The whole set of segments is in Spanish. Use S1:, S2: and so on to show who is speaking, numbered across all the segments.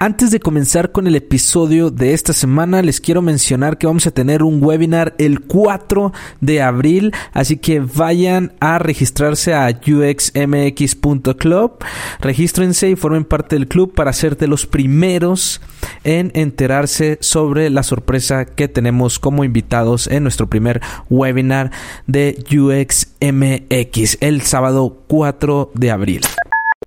S1: Antes de comenzar con el episodio de esta semana, les quiero mencionar que vamos a tener un webinar el 4 de abril, así que vayan a registrarse a uxmx.club, regístrense y formen parte del club para ser de los primeros en enterarse sobre la sorpresa que tenemos como invitados en nuestro primer webinar de UXMX el sábado 4 de abril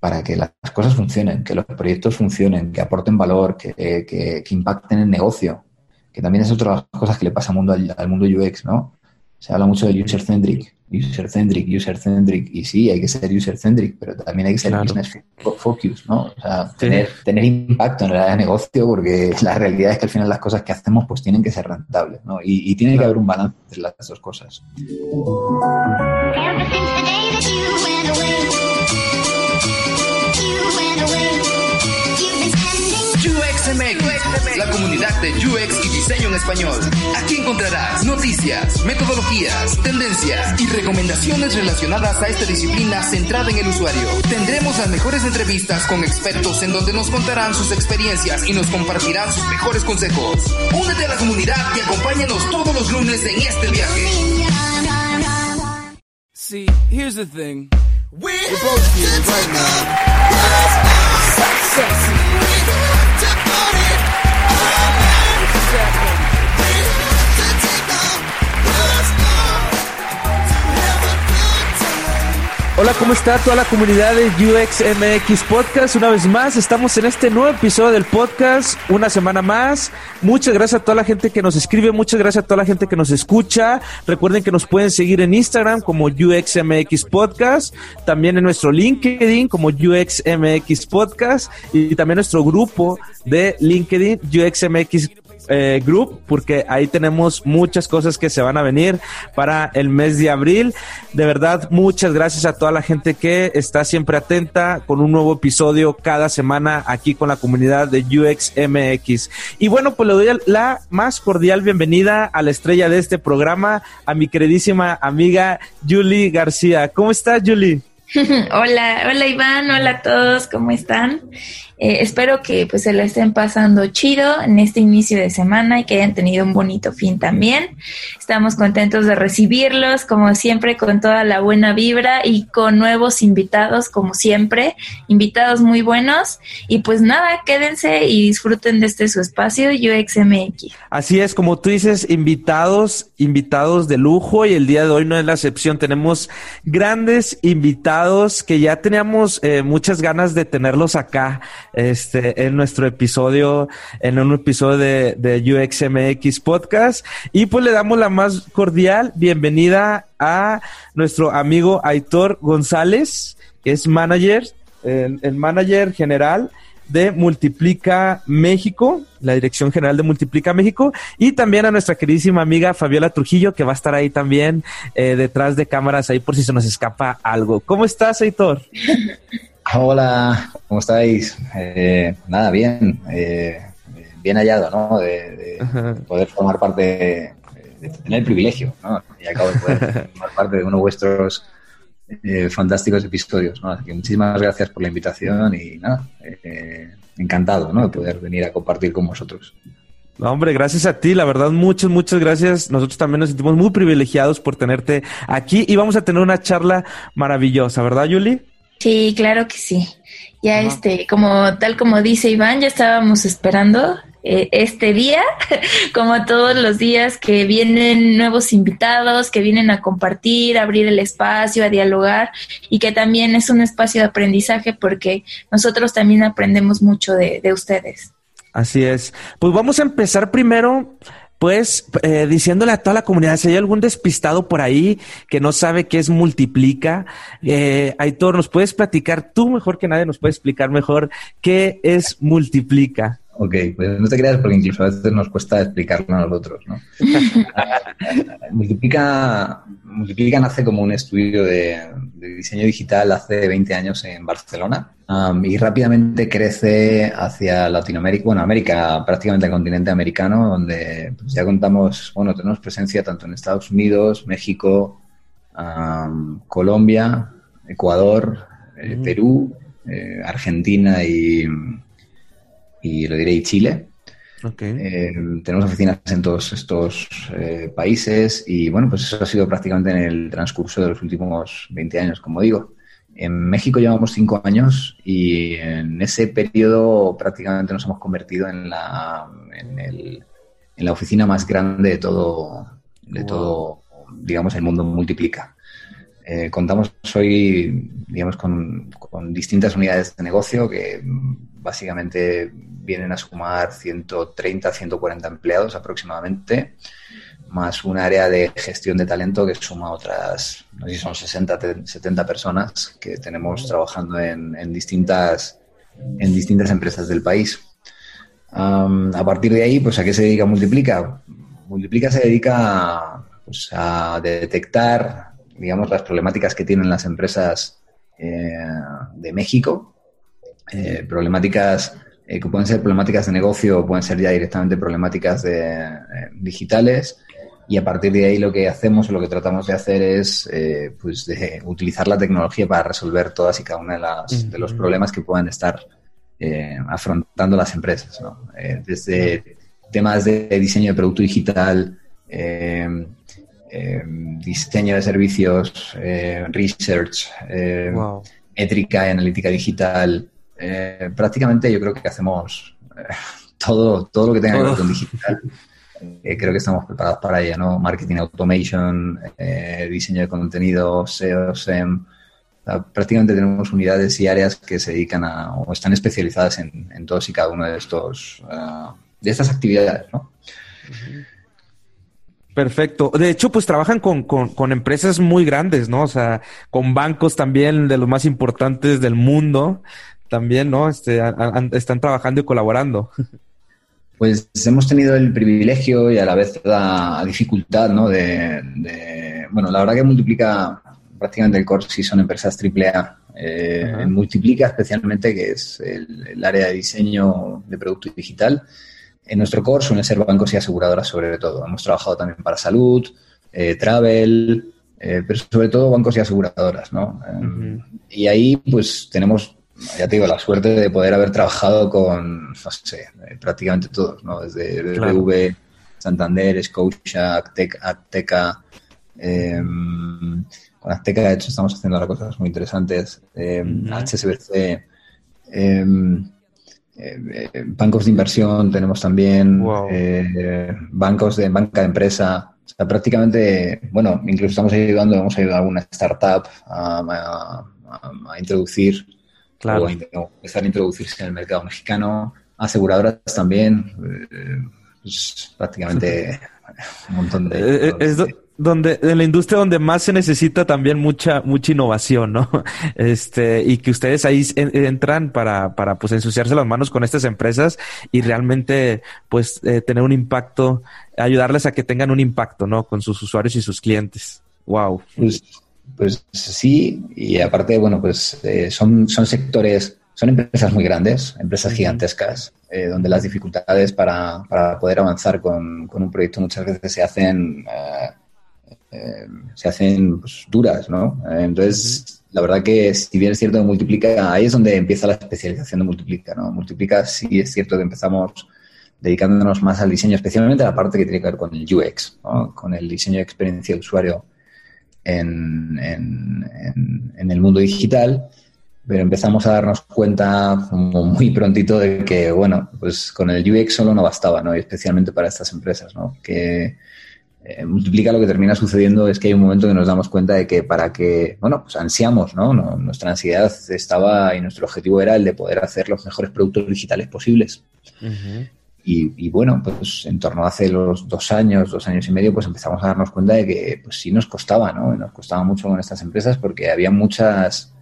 S2: para que las cosas funcionen, que los proyectos funcionen, que aporten valor, que, que, impacten el negocio, que también es otra de las cosas que le pasa al mundo, al, mundo UX, ¿no? Se habla mucho del user-centric, user-centric, user-centric, y sí, hay que ser user-centric, pero también hay que ser business focus, ¿no? O sea, tener, tener impacto en el área de negocio, porque la realidad es que al final las cosas que hacemos pues tienen que ser rentables, ¿no? Y, y tiene que haber un balance entre las dos cosas.
S3: La comunidad de UX y diseño en español. Aquí encontrarás noticias, metodologías, tendencias y recomendaciones relacionadas a esta disciplina centrada en el usuario. Tendremos las mejores entrevistas con expertos en donde nos contarán sus experiencias y nos compartirán sus mejores consejos. Únete a la comunidad y acompáñanos todos los lunes en este viaje. See, here's the thing. We're both here right now.
S1: Hola, ¿cómo está toda la comunidad de UXMX Podcast? Una vez más, estamos en este nuevo episodio del podcast, una semana más. Muchas gracias a toda la gente que nos escribe, muchas gracias a toda la gente que nos escucha. Recuerden que nos pueden seguir en Instagram como UXMX Podcast, también en nuestro LinkedIn como UXMX Podcast y también nuestro grupo de LinkedIn UXMX eh, Group, porque ahí tenemos muchas cosas que se van a venir para el mes de abril. De verdad, muchas gracias a toda la gente que está siempre atenta con un nuevo episodio cada semana aquí con la comunidad de UXMX. Y bueno, pues le doy la más cordial bienvenida a la estrella de este programa, a mi queridísima amiga Julie García. ¿Cómo estás, Julie?
S4: hola, hola Iván, hola a todos, ¿cómo están? Eh, espero que pues se lo estén pasando chido en este inicio de semana y que hayan tenido un bonito fin también. Estamos contentos de recibirlos, como siempre, con toda la buena vibra y con nuevos invitados, como siempre, invitados muy buenos. Y pues nada, quédense y disfruten de este su espacio UXMX.
S1: Así es, como tú dices, invitados, invitados de lujo y el día de hoy no es la excepción. Tenemos grandes invitados que ya teníamos eh, muchas ganas de tenerlos acá este, en nuestro episodio, en un episodio de, UXMX Podcast. Y pues le damos la más cordial bienvenida a nuestro amigo Aitor González, que es manager, el, manager general de Multiplica México, la Dirección General de Multiplica México, y también a nuestra queridísima amiga Fabiola Trujillo, que va a estar ahí también eh, detrás de cámaras, ahí por si se nos escapa algo. ¿Cómo estás, Aitor?
S2: Hola, ¿cómo estáis? Eh, nada, bien, eh, bien hallado, ¿no? De, poder formar parte, de tener el privilegio, ¿no? Y acabo de poder formar parte de uno de vuestros eh, fantásticos episodios, ¿no? Así que muchísimas gracias por la invitación y nada, encantado, ¿no? De poder venir a compartir con vosotros.
S1: hombre, gracias a ti, la verdad, muchas, muchas gracias. Nosotros también nos sentimos muy privilegiados por tenerte aquí y vamos a tener una charla maravillosa, ¿verdad, Yuli?
S4: Sí, claro que sí. Ya este, como tal como dice Iván, ya estábamos esperando eh, este día, como todos los días que vienen nuevos invitados, que vienen a compartir, a abrir el espacio, a dialogar y que también es un espacio de aprendizaje porque nosotros también aprendemos mucho de, de ustedes.
S1: Así es. Pues vamos a empezar primero pues eh, diciéndole a toda la comunidad, si hay algún despistado por ahí que no sabe qué es multiplica, eh, Aitor, ¿nos puedes platicar? Tú mejor que nadie nos puedes explicar mejor qué es multiplica.
S2: Ok, pues no te creas porque incluso a veces nos cuesta explicarlo a nosotros, ¿no? Multiplica, Multiplica nace como un estudio de, diseño digital hace 20 años en Barcelona um, y rápidamente crece hacia Latinoamérica, bueno, América, prácticamente el continente americano, donde pues, ya contamos, bueno, tenemos presencia tanto en Estados Unidos, México, um, Colombia, Ecuador, eh, Perú, eh, Argentina y y lo diré, y Chile.
S1: Okay.
S2: Eh, tenemos oficinas en todos estos eh, países y bueno, pues eso ha sido prácticamente en el transcurso de los últimos 20 años, como digo. En México llevamos cinco años y en ese periodo prácticamente nos hemos convertido en la, en el, en la oficina más grande de todo, de todo, digamos, el mundo multiplica. Eh, contamos hoy, digamos, con, con, distintas unidades de negocio que básicamente vienen a sumar 130, 140 empleados aproximadamente, más un área de gestión de talento que suma otras, no sé si son 60, 70 personas que tenemos trabajando en, en distintas, en distintas empresas del país. Um, a partir de ahí, pues ¿a qué se dedica Multiplica? Multiplica se dedica pues, a detectar, digamos, las problemáticas que tienen las empresas eh, de México, eh, problemáticas eh, que pueden ser problemáticas de negocio, pueden ser ya directamente problemáticas de, eh, digitales. Y a partir de ahí lo que hacemos o lo que tratamos de hacer es pues de utilizar la tecnología para resolver todas y cada una de, las, de los problemas que puedan estar afrontando las empresas. ¿no? Desde temas de diseño de producto digital, diseño de servicios, research, wow. métrica y analítica digital. Prácticamente yo creo que hacemos todo, todo lo que tenga que ver con digital. Eh, creo que estamos preparados para ella, ¿no? Marketing automation, eh, diseño de contenido, SEO, SEM. prácticamente tenemos unidades y áreas que se dedican a o están especializadas en, en todos y cada uno de estos uh, de estas actividades, ¿no?
S1: Perfecto. De hecho, pues trabajan con, con, con, empresas muy grandes, ¿no? O sea, con bancos también de los más importantes del mundo, también, ¿no? Este, a, están trabajando y colaborando.
S2: Pues hemos tenido el privilegio y a la vez la dificultad, ¿no? De, de bueno, la verdad que multiplica prácticamente el core si son empresas AAA. Eh, uh -huh. Multiplica especialmente, que es el, el, área de diseño de producto digital. En nuestro core suelen ser bancos y aseguradoras sobre todo. Hemos trabajado también para salud, eh, travel, eh, pero sobre todo bancos y aseguradoras, ¿no? Uh -huh. Y ahí pues tenemos ya te digo, la suerte de poder haber trabajado con, no sé, prácticamente todos, ¿no? Desde BBV, claro. Santander, Scotia, Acteca eh, con Acteca, de hecho, estamos haciendo ahora cosas muy interesantes, eh, -huh. HSBC, eh, bancos de inversión tenemos también, wow. bancos de banca de empresa, o sea, prácticamente, bueno, incluso estamos ayudando, hemos ayudado a alguna startup a, a, a, a introducir claro. o empezar a introducirse en el mercado mexicano, aseguradoras también, eh, pues, prácticamente un montón de...
S1: Eh, es do, donde en la industria donde más se necesita también mucha mucha innovación, ¿no? Este y que ustedes ahí entran para para pues ensuciarse las manos con estas empresas y realmente pues eh, tener un impacto, ayudarles a que tengan un impacto, ¿no? Con sus usuarios y sus clientes. Wow.
S2: Pues, pues sí, y aparte, bueno, pues eh, son, son sectores, son empresas muy grandes, empresas gigantescas, eh, donde las dificultades para, para poder avanzar con, con, un proyecto muchas veces se hacen, eh, se hacen pues, duras, ¿no? entonces, la verdad que si bien es cierto que Multiplica, ahí es donde empieza la especialización de Multiplica, ¿no? Multiplica sí es cierto que empezamos dedicándonos más al diseño, especialmente a la parte que tiene que ver con el UX, ¿no? con el diseño de experiencia de usuario en, en, en, el mundo digital, pero empezamos a darnos cuenta muy prontito de que, bueno, pues con el UX solo no bastaba, ¿no? Y especialmente para estas empresas, ¿no? Que eh, multiplica lo que termina sucediendo es que hay un momento que nos damos cuenta de que para que, bueno, pues ansiamos, ¿no? nuestra ansiedad estaba y nuestro objetivo era el de poder hacer los mejores productos digitales posibles. Uh. Y, y, bueno, pues en torno a hace los dos años, dos años y medio, pues empezamos a darnos cuenta de que pues sí nos costaba, ¿no? Nos costaba mucho con estas empresas porque había muchas,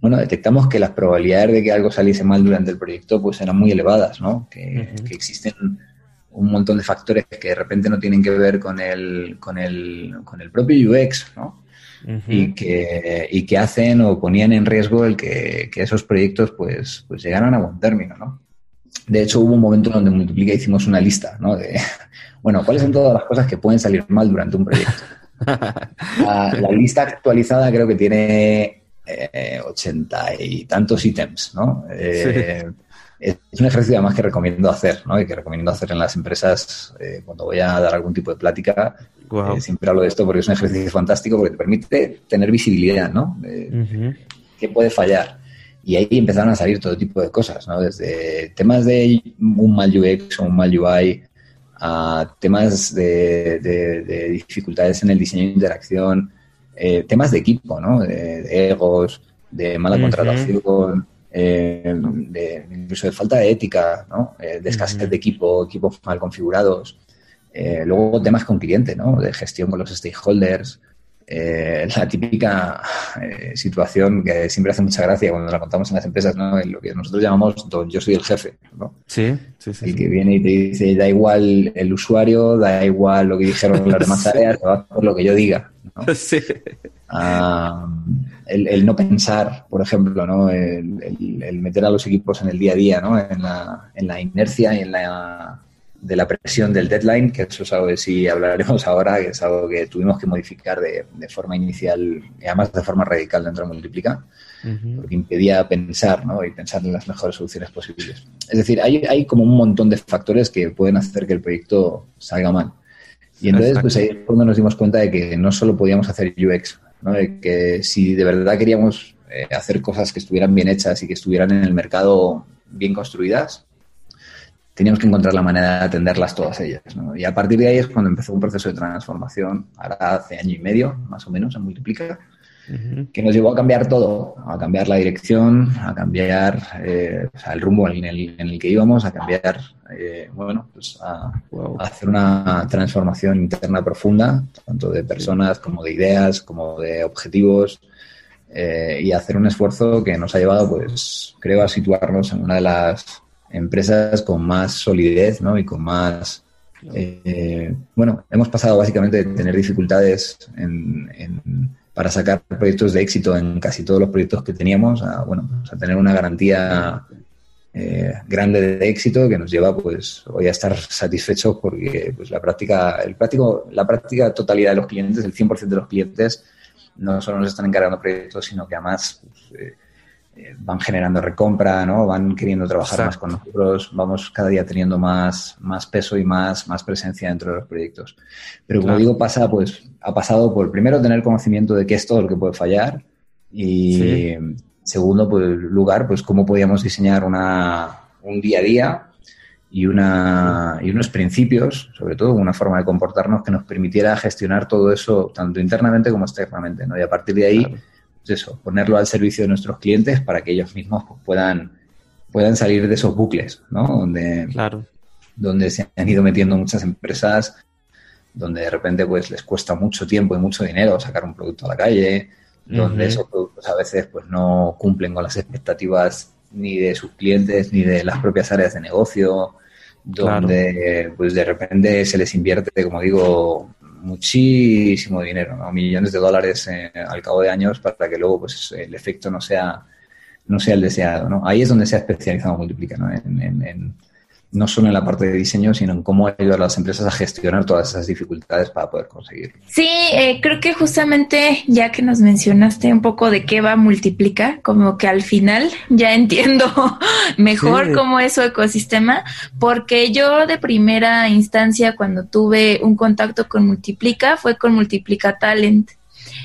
S2: bueno, detectamos que las probabilidades de que algo saliese mal durante el proyecto pues eran muy elevadas, ¿no? Que, uh -huh. que existen un montón de factores que de repente no tienen que ver con el, con el, con el propio UX, ¿no? Uh -huh. y, que, y que hacen o ponían en riesgo el que, que esos proyectos pues, pues llegaran a buen término, ¿no? De hecho, hubo un momento donde Multiplica hicimos una lista, ¿no? De, bueno, ¿cuáles son todas las cosas que pueden salir mal durante un proyecto? La, la lista actualizada creo que tiene ochenta eh, y tantos ítems, ¿no? Eh, sí. es un ejercicio además que recomiendo hacer, ¿no? Y que recomiendo hacer en las empresas eh, cuando voy a dar algún tipo de plática. Eh, siempre hablo de esto porque es un ejercicio fantástico porque te permite tener visibilidad, ¿no? ¿Qué puede fallar? Y ahí empezaron a salir todo tipo de cosas, ¿no? Desde temas de un mal UX o un mal UI a temas de, dificultades en el diseño de interacción, eh, temas de equipo, ¿no? De, egos, de mala contratación, eh, de, incluso de falta de ética, ¿no? Eh, de escasez de equipo, equipos mal configurados. luego temas con cliente, ¿no? De gestión con los stakeholders, eh, la típica eh, situación que siempre hace mucha gracia cuando la contamos en las empresas, ¿no? En lo que nosotros llamamos don, yo soy el jefe, ¿no?
S1: Sí, sí, sí.
S2: El que viene y te dice, da igual el usuario, da igual lo que dijeron las demás por lo que yo diga, ¿no?
S1: Sí.
S2: Ah, el, no pensar, por ejemplo, ¿no? El, el, meter a los equipos en el día a día, ¿no? En la, en la inercia y en la de la presión del deadline, que eso es algo de sí hablaremos ahora, que es algo que tuvimos que modificar de, forma inicial, y además de forma radical dentro de Multiplica, porque impedía pensar ¿no? y pensar en las mejores soluciones posibles. Es decir, hay, hay como un montón de factores que pueden hacer que el proyecto salga mal. Y entonces, pues ahí es cuando nos dimos cuenta de que no solo podíamos hacer UX, ¿no? de que si de verdad queríamos eh, hacer cosas que estuvieran bien hechas y que estuvieran en el mercado bien construidas, teníamos que encontrar la manera de atenderlas todas ellas. Y a partir de ahí es cuando empezó un proceso de transformación, ahora hace año y medio, más o menos, se multiplica, que nos llevó a cambiar todo, a cambiar la dirección, a cambiar eh, el rumbo en el, que íbamos, a cambiar, eh, bueno, pues a, hacer una transformación interna profunda, tanto de personas como de ideas, como de objetivos, eh, y hacer un esfuerzo que nos ha llevado, pues, creo, a situarnos en una de las empresas con más solidez ¿no? y con más... Eh, bueno, hemos pasado básicamente de tener dificultades para sacar proyectos de éxito en casi todos los proyectos que teníamos a, bueno, pues a tener una garantía eh, grande de éxito que nos lleva pues hoy a estar satisfechos porque pues la práctica, el práctico, la práctica totalidad de los clientes, el 100% de los clientes no solo nos están encargando proyectos, sino que además pues, eh, van generando recompra, ¿no? Van queriendo trabajar más con nosotros, vamos cada día teniendo más, más peso y más, más presencia dentro de los proyectos. Pero como digo, pasa, pues, ha pasado por primero tener conocimiento de qué es todo lo que puede fallar y segundo, pues, lugar, pues cómo podíamos diseñar una, un día a día y, una, y unos principios, sobre todo una forma de comportarnos que nos permitiera gestionar todo eso tanto internamente como externamente, ¿no? Y a partir de ahí eso, ponerlo al servicio de nuestros clientes para que ellos mismos pues, puedan, puedan salir de esos bucles, ¿no? Donde,
S1: claro.
S2: donde se han ido metiendo muchas empresas, donde de repente pues les cuesta mucho tiempo y mucho dinero sacar un producto a la calle, donde esos productos a veces pues no cumplen con las expectativas ni de sus clientes ni de las propias áreas de negocio, donde pues de repente se les invierte, como digo, muchísimo dinero, ¿no? millones de dólares eh, al cabo de años para que luego pues el efecto no sea no sea el deseado. ¿no? Ahí es donde se ha especializado Multiplica, ¿no? en, no solo en la parte de diseño, sino en cómo ayudar a las empresas a gestionar todas esas dificultades para poder conseguirlo.
S4: Sí, eh, creo que justamente ya que nos mencionaste un poco de qué va Multiplica, como que al final ya entiendo mejor cómo es su ecosistema, porque yo de primera instancia cuando tuve un contacto con Multiplica fue con Multiplica Talent.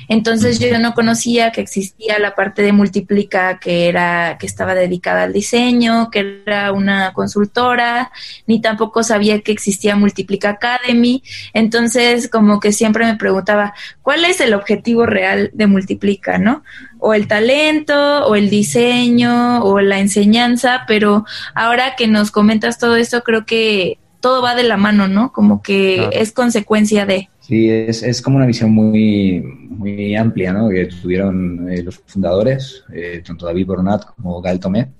S4: Entonces yo no conocía que existía la parte de Multiplica que era que estaba dedicada al diseño, que era una consultora, ni tampoco sabía que existía Multiplica Academy. Entonces como que siempre me preguntaba, ¿cuál es el objetivo real de Multiplica, no? O el talento, o el diseño, o la enseñanza, pero ahora que nos comentas todo esto, creo que todo va de la mano, ¿no? Como que es consecuencia de.
S2: Sí, es, es, como una visión muy, muy amplia ¿no? que tuvieron eh, los fundadores, eh, tanto David Bornat como Gael Tomé,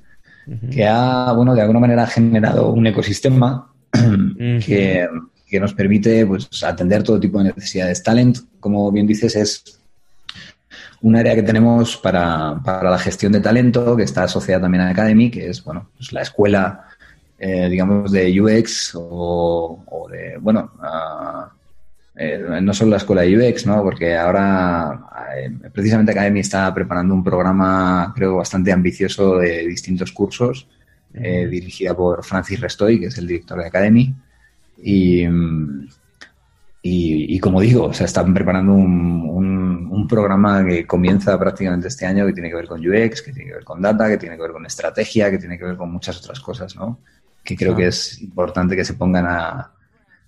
S2: que ha, bueno, de alguna manera generado un ecosistema que, que, nos permite pues, atender todo tipo de necesidades. Talent, como bien dices, es un área que tenemos para, para la gestión de talento, que está asociada también a Academy, que es bueno, pues la escuela, eh, digamos, de UX o, o de, bueno, eh, no solo la escuela de UX, ¿no? Porque ahora eh, precisamente Academy está preparando un programa, creo, bastante ambicioso de distintos cursos eh, dirigida por Francis Restoy, que es el director de Academy. Y, y, como digo, o sea, están preparando un, un, un, programa que comienza prácticamente este año que tiene que ver con UX, que tiene que ver con data, que tiene que ver con estrategia, que tiene que ver con muchas otras cosas, ¿no? Que creo que es importante que se pongan a,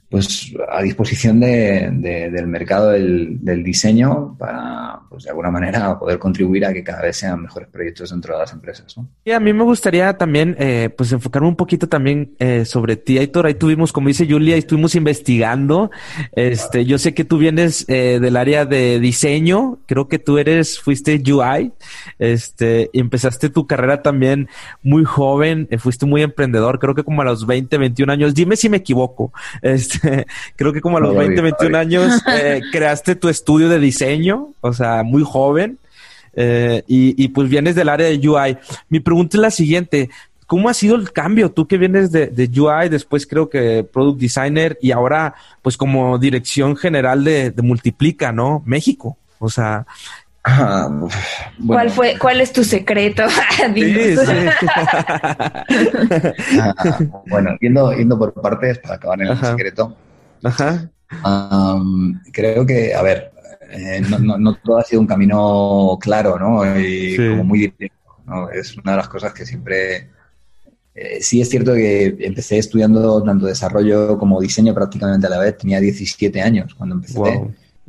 S2: pues a disposición de, del mercado del, diseño para, pues de alguna manera, poder contribuir a que cada vez sean mejores proyectos dentro de las empresas. ¿no?
S1: Y a mí me gustaría también, eh, pues enfocarme un poquito también eh, sobre ti, Aitor. Ahí tuvimos, como dice Julia, estuvimos investigando. Este, yo sé que tú vienes eh, del área de diseño. Creo que tú eres, fuiste UI. Este, empezaste tu carrera también muy joven. fuiste muy emprendedor. Creo que como a los 20, 21 años. Dime si me equivoco. Este, creo que como a los 20, 21 años eh, creaste tu estudio de diseño, o sea, muy joven, eh, y, pues vienes del área de UI. Mi pregunta es la siguiente. ¿Cómo ha sido el cambio? Tú que vienes de, UI, después creo que Product Designer y ahora pues como dirección general de, Multiplica, ¿no? México. O sea,
S4: ah, ¿Cuál fue, cuál es tu secreto?
S2: Ah, bueno, yendo, por partes para acabar en el secreto. Ajá. creo que, a ver, eh, no, todo ha sido un camino claro, ¿no? Y como muy directo, ¿no? Es una de las cosas que siempre... Eh, sí es cierto que empecé estudiando tanto desarrollo como diseño prácticamente a la vez. Tenía 17 años cuando empecé.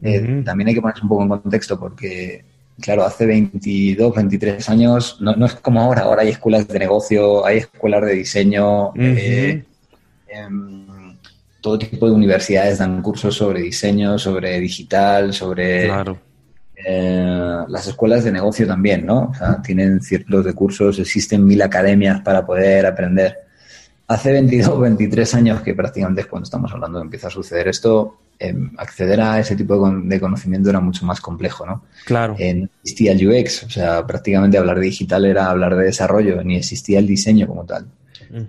S2: Eh, también hay que ponerse un poco en contexto porque claro, hace 22, 23 años, no, es como ahora, ahora hay escuelas de negocio, hay escuelas de diseño, eh, em, todo tipo de universidades dan cursos sobre diseño, sobre digital, sobre... Eh, las escuelas de negocio también, ¿no? O sea, tienen ciertos de cursos, existen mil academias para poder aprender. Hace 22, 23 años, que prácticamente es cuando estamos hablando, empieza a suceder esto, Em, acceder a ese tipo de, conocimiento era mucho más complejo, ¿no?
S1: Claro.
S2: Eh, no existía el UX, o sea, prácticamente hablar de digital era hablar de desarrollo, ni existía el diseño como tal.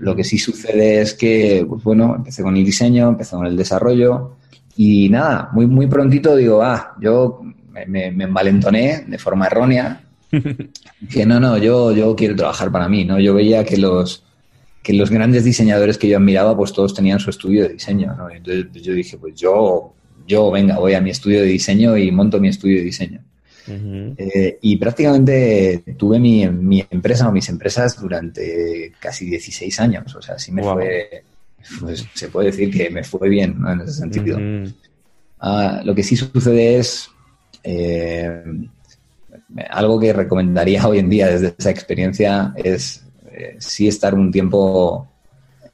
S2: Lo que sí sucede es que, pues bueno, empecé con el diseño, empecé con el desarrollo y nada, muy, muy prontito digo, ah, yo me, me envalentoné de forma errónea, que no, no, yo, yo quiero trabajar para mí, ¿no? Yo veía que los, que los grandes diseñadores que yo admiraba, pues todos tenían su estudio de diseño, ¿no? Entonces pues, yo dije, pues yo, yo, venga, voy a mi estudio de diseño y monto mi estudio de diseño. Eh, y prácticamente tuve mi, mi, empresa o mis empresas durante casi 16 años. O sea, así me fue, pues, se puede decir que me fue bien ¿no? en ese sentido. Ah, lo que sí sucede es eh, algo que recomendaría hoy en día desde esa experiencia es eh, sí estar un tiempo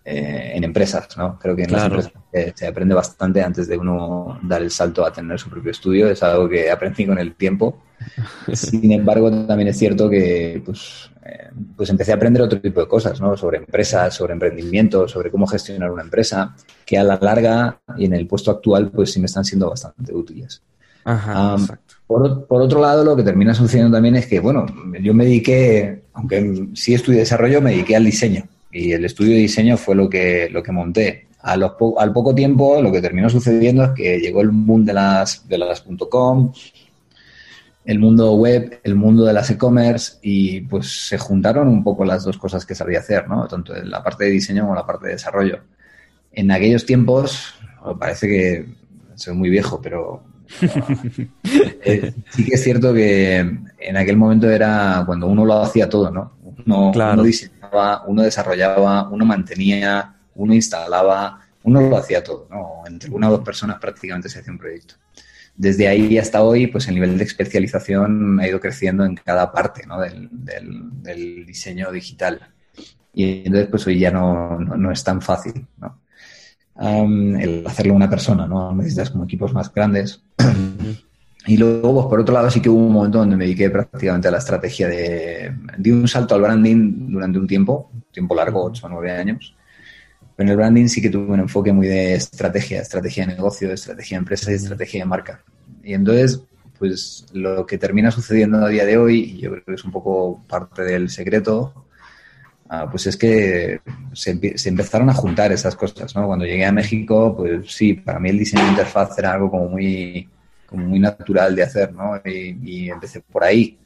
S2: eh, en empresas, ¿no? Creo que en las empresas se aprende bastante antes de uno dar el salto a tener su propio estudio, es algo que aprendí con el tiempo. Sin embargo, también es cierto que pues, eh, pues empecé a aprender otro tipo de cosas, ¿no? Sobre empresas, sobre emprendimiento, sobre cómo gestionar una empresa, que a la larga y en el puesto actual pues sí me están siendo bastante útiles. Ajá, por, por, otro lado, lo que termina sucediendo también es que, bueno, yo me dediqué, aunque sí estudié desarrollo, me dediqué al diseño. Y el estudio de diseño fue lo que, lo que monté. A los al poco tiempo, lo que terminó sucediendo es que llegó el mundo de las, de las .com, el mundo web, el mundo de las e-commerce y pues se juntaron un poco las dos cosas que sabía hacer, ¿no? Tanto en la parte de diseño como la parte de desarrollo. En aquellos tiempos, parece que soy muy viejo, pero eh, sí que es cierto que en aquel momento era cuando uno lo hacía todo, ¿no? Uno, diseñaba, uno desarrollaba, uno mantenía, uno instalaba, uno lo hacía todo, ¿no? Entre una o dos personas prácticamente se hacía un proyecto. Desde ahí hasta hoy, pues el nivel de especialización ha ido creciendo en cada parte ¿no? del, diseño digital. Y entonces, pues hoy ya no, no es tan fácil, ¿no? El hacerlo una persona, ¿no? Necesitas como equipos más grandes. Y luego, pues por otro lado, sí que hubo un momento donde me dediqué prácticamente a la estrategia de... Di un salto al branding durante un tiempo, un tiempo largo, 8 o 9 años. Pero en el branding sí que tuve un enfoque muy de estrategia, estrategia de negocio, estrategia de empresa y estrategia de marca. Y entonces, pues lo que termina sucediendo a día de hoy, y yo creo que es un poco parte del secreto, Ah, pues es que se, empezaron a juntar esas cosas, ¿no? Cuando llegué a México, pues sí, para mí el diseño de interfaz era algo como muy, como muy natural de hacer, ¿no? Y, empecé por ahí.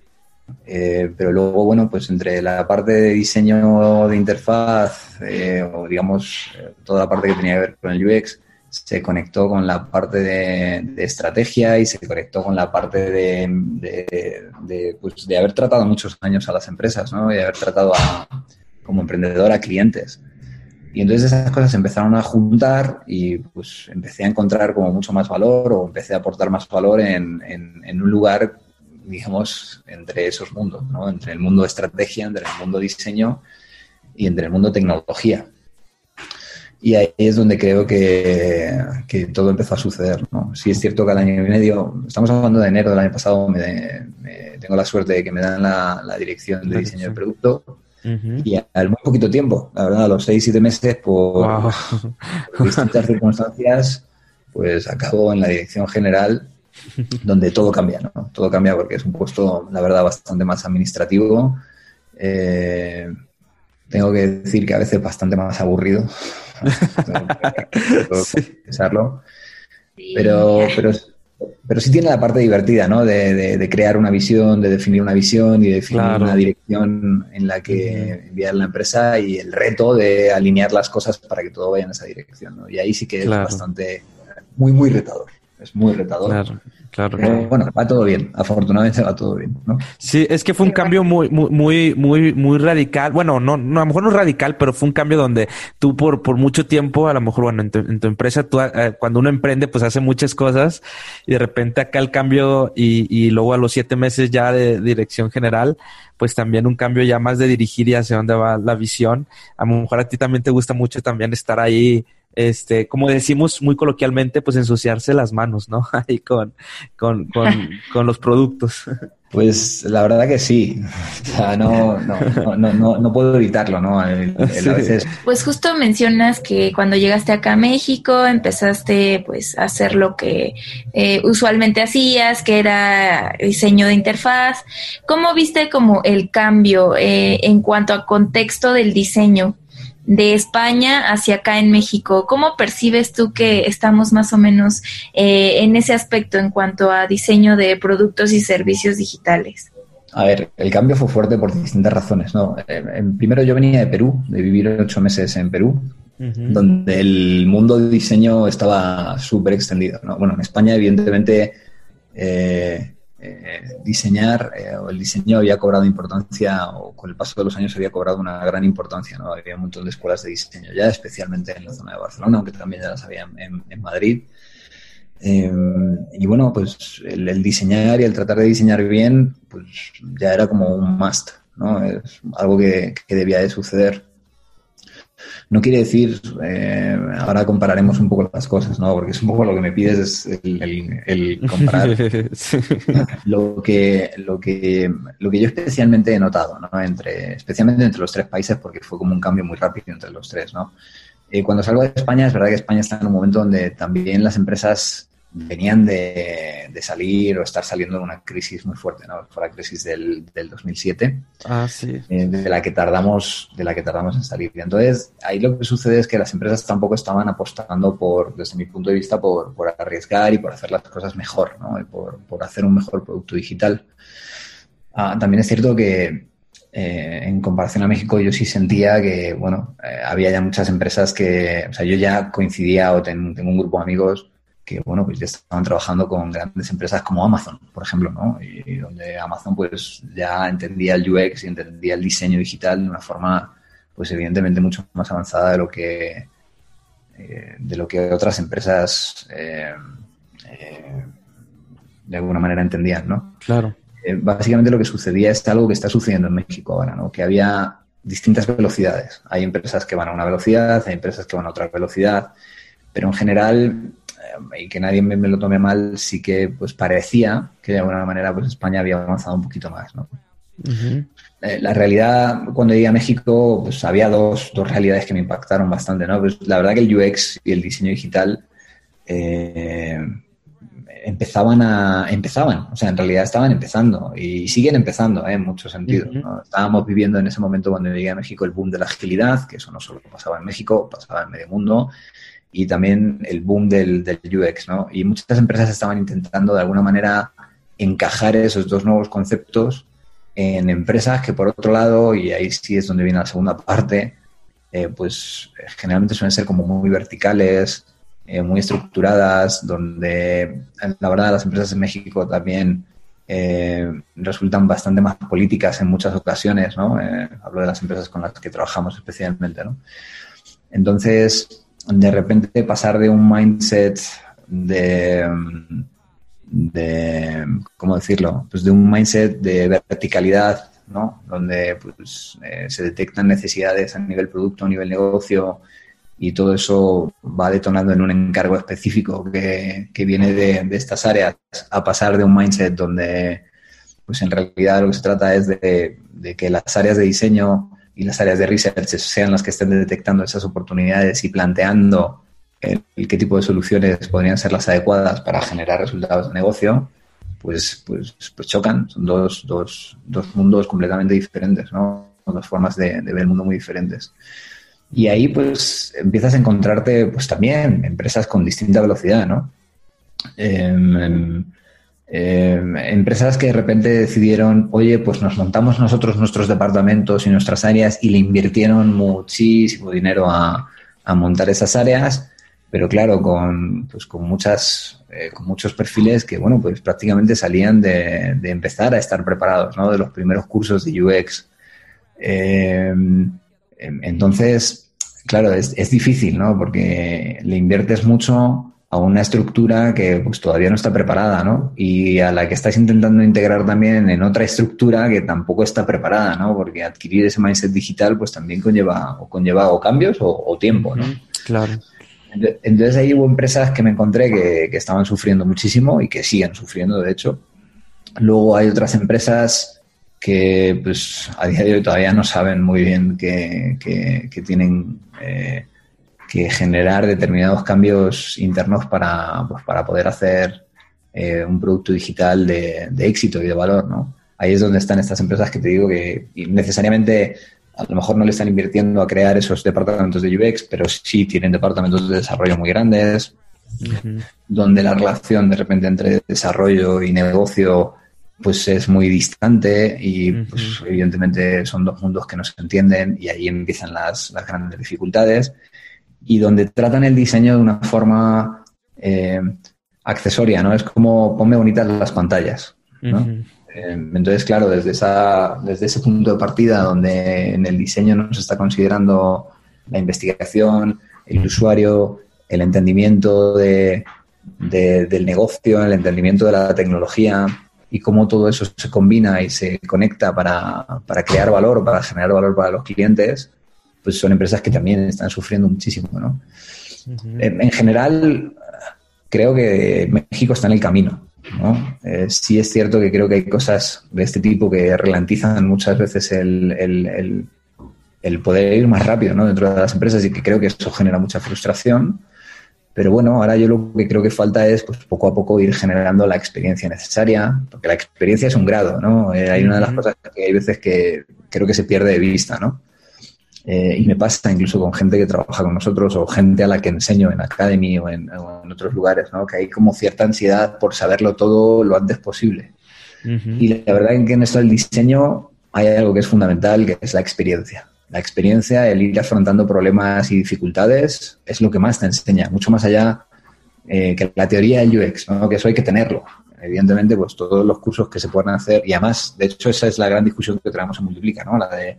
S2: Eh, pero luego, bueno, pues entre la parte de diseño de interfaz, eh, o digamos, toda la parte que tenía que ver con el UX, se conectó con la parte de, estrategia y se conectó con la parte de, pues, de, haber tratado muchos años a las empresas, ¿no? Y haber tratado como emprendedor a clientes. Y entonces esas cosas se empezaron a juntar y pues empecé a encontrar como mucho más valor o empecé a aportar más valor en, en, un lugar, digamos, entre esos mundos, ¿no? Entre el mundo estrategia, entre el mundo diseño y entre el mundo tecnología. Y ahí es donde creo que, que, todo empezó a suceder. ¿no? Sí es cierto que al año y medio, estamos hablando de enero del año pasado, me, tengo la suerte de que me dan la, la dirección de diseño del producto. Y al muy poquito tiempo, la verdad, a los seis, siete meses, por, distintas circunstancias, pues acabo en la dirección general, donde todo cambia, ¿no? Todo cambia porque es un puesto, la verdad, bastante más administrativo. Eh, tengo que decir que a veces bastante más aburrido. pensarlo. Pero, pero, pero sí tiene la parte divertida, ¿no? De, crear una visión, de definir una visión y definir una dirección en la que enviar la empresa y el reto de alinear las cosas para que todo vaya en esa dirección, ¿no? Y ahí sí que es bastante, muy, muy retador. Es muy retador.
S1: Claro. Claro,
S2: bueno, va todo bien. Afortunadamente va todo bien, ¿no?
S1: Sí, es que fue un cambio muy, muy, muy, muy, muy radical. Bueno, no, no, a lo mejor no radical, pero fue un cambio donde tú por, por mucho tiempo, a lo mejor, bueno, en tu, empresa, tú, eh, cuando uno emprende, pues hace muchas cosas y de repente acá el cambio y, y luego a los siete meses ya de dirección general, pues también un cambio ya más de dirigir y hacia dónde va la visión. A lo mejor a ti también te gusta mucho también estar ahí este, como decimos muy coloquialmente, pues ensuciarse las manos, ¿no? Ahí con, con, con, los productos.
S2: Pues la verdad que sí. O sea, no, no, no, no, puedo evitarlo, ¿no?
S4: Pues justo mencionas que cuando llegaste acá a México empezaste pues a hacer lo que eh, usualmente hacías, que era diseño de interfaz. ¿Cómo viste como el cambio eh, en cuanto a contexto del diseño? De España hacia acá en México. ¿Cómo percibes tú que estamos más o menos eh, en ese aspecto en cuanto a diseño de productos y servicios digitales?
S2: A ver, el cambio fue fuerte por distintas razones. ¿no? Eh, primero yo venía de Perú, de vivir ocho meses en Perú, donde el mundo de diseño estaba súper extendido. ¿no? Bueno, en España evidentemente eh, eh, diseñar eh, o el diseño había cobrado importancia o con el paso de los años había cobrado una gran importancia. ¿no? Había un montón de escuelas de diseño ya, especialmente en la zona de Barcelona, aunque también ya las había en, Madrid. Eh, y bueno, pues el, diseñar y el tratar de diseñar bien, pues ya era como un must, ¿no? Es algo que, que debía de suceder. No quiere decir, eh, ahora compararemos un poco las cosas, ¿no? Porque es un poco lo que me pides, es el, comparar lo, que, lo, que, lo que yo especialmente he notado, ¿no? Entre, especialmente entre los tres países, porque fue como un cambio muy rápido entre los tres, ¿no? Eh, cuando salgo de España, es verdad que España está en un momento donde también las empresas venían de, salir o estar saliendo de una crisis muy fuerte, ¿no? Fue la crisis del, del 2007,
S1: ah, sí.
S2: Eh, de la que tardamos, de la que tardamos en salir. Entonces, ahí lo que sucede es que las empresas tampoco estaban apostando por, desde mi punto de vista, por, por arriesgar y por hacer las cosas mejor, ¿no? Y por, por hacer un mejor producto digital. Ah, también es cierto que eh, en comparación a México, yo sí sentía que, bueno, eh, había ya muchas empresas que, o sea, yo ya coincidía o tengo un grupo de amigos que bueno, pues ya estaban trabajando con grandes empresas como Amazon, por ejemplo, ¿no? Y, donde Amazon pues ya entendía el UX y entendía el diseño digital de una forma pues evidentemente mucho más avanzada de lo que eh, de lo que otras empresas eh, eh, de alguna manera entendían, ¿no?
S1: Claro.
S2: básicamente lo que sucedía es algo que está sucediendo en México ahora, ¿no? Que había distintas velocidades. Hay empresas que van a una velocidad, hay empresas que van a otra velocidad, pero en general y que nadie me, lo tome mal, sí que pues parecía que de alguna manera pues España había avanzado un poquito más, ¿no? Eh, la realidad, cuando llegué a México, pues había dos, dos realidades que me impactaron bastante, ¿no? Pues la verdad que el UX y el diseño digital eh, empezaban a empezaban, o sea, en realidad estaban empezando y siguen empezando ¿eh? en muchos sentidos. Estábamos viviendo en ese momento cuando llegué a México el boom de la agilidad, que eso no solo pasaba en México, pasaba en medio mundo y también el boom del, del UX, ¿no? Y muchas empresas estaban intentando de alguna manera encajar esos dos nuevos conceptos en empresas que por otro lado, y ahí sí es donde viene la segunda parte, eh, pues generalmente suelen ser como muy verticales, eh, muy estructuradas, donde la verdad las empresas en México también eh, resultan bastante más políticas en muchas ocasiones, ¿no? hablo de las empresas con las que trabajamos especialmente, ¿no? Entonces, de repente pasar de un mindset de, de ¿cómo decirlo? Pues de un mindset de verticalidad, ¿no? Donde pues, eh, se detectan necesidades a nivel producto, a nivel negocio y todo eso va detonando en un encargo específico que, viene de, estas áreas a pasar de un mindset donde pues en realidad lo que se trata es de, de que las áreas de diseño y las áreas de research sean las que estén detectando esas oportunidades y planteando el, qué tipo de soluciones podrían ser las adecuadas para generar resultados de negocio, pues, pues, pues chocan. Son dos, dos, dos mundos completamente diferentes, ¿no? Dos formas de, ver el mundo muy diferentes. Y ahí pues empiezas a encontrarte pues también empresas con distinta velocidad, ¿no? Em, em, eh, empresas que de repente decidieron, oye, pues nos montamos nosotros nuestros departamentos y nuestras áreas y le invirtieron muchísimo dinero a, montar esas áreas, pero claro, con, pues con, muchas, eh, con muchos perfiles que, bueno, pues prácticamente salían de, empezar a estar preparados, ¿no? De los primeros cursos de UX. Entonces, claro, es, es difícil, ¿no? Porque le inviertes mucho a una estructura que pues todavía no está preparada, ¿no? Y a la que estás intentando integrar también en otra estructura que tampoco está preparada, ¿no? Porque adquirir ese mindset digital pues también conlleva o conlleva o cambios o, tiempo, ¿no?
S1: Claro.
S2: Entonces ahí hubo empresas que me encontré que, estaban sufriendo muchísimo y que siguen sufriendo, de hecho. Luego hay otras empresas que pues a día de hoy todavía no saben muy bien que, que, tienen... Eh, que generar determinados cambios internos para, pues, para poder hacer eh, un producto digital de, éxito y de valor, ¿no? Ahí es donde están estas empresas que te digo que necesariamente a lo mejor no le están invirtiendo a crear esos departamentos de UX, pero sí tienen departamentos de desarrollo muy grandes, donde la relación de repente entre desarrollo y negocio pues es muy distante y pues, evidentemente son dos mundos que no se entienden y ahí empiezan las, las grandes dificultades y donde tratan el diseño de una forma eh, accesoria, ¿no? Es como ponme bonitas las pantallas, ¿no? Eh, entonces, claro, desde, esa, desde ese punto de partida donde en el diseño no se está considerando la investigación, el usuario, el entendimiento de, del negocio, el entendimiento de la tecnología y cómo todo eso se combina y se conecta para, para crear valor, para generar valor para los clientes, pues son empresas que también están sufriendo muchísimo, ¿no? en, general, creo que México está en el camino, ¿no? Eh, sí es cierto que creo que hay cosas de este tipo que ralentizan muchas veces el, el, poder ir más rápido, ¿no? Dentro de las empresas y que creo que eso genera mucha frustración. Pero bueno, ahora yo lo que creo que falta es pues, poco a poco ir generando la experiencia necesaria, porque la experiencia es un grado, ¿no? Eh, hay una de las cosas que hay veces que creo que se pierde de vista, ¿no? Eh, y me pasa incluso con gente que trabaja con nosotros o gente a la que enseño en Academy o en, otros lugares, ¿no? que hay como cierta ansiedad por saberlo todo lo antes posible. Y la verdad es que en esto del diseño hay algo que es fundamental, que es la experiencia. La experiencia, el ir afrontando problemas y dificultades, es lo que más te enseña, mucho más allá eh, que la teoría del UX, ¿no? que eso hay que tenerlo. Evidentemente, pues todos los cursos que se puedan hacer, y además, de hecho, esa es la gran discusión que tenemos en Multiplica, ¿no? La de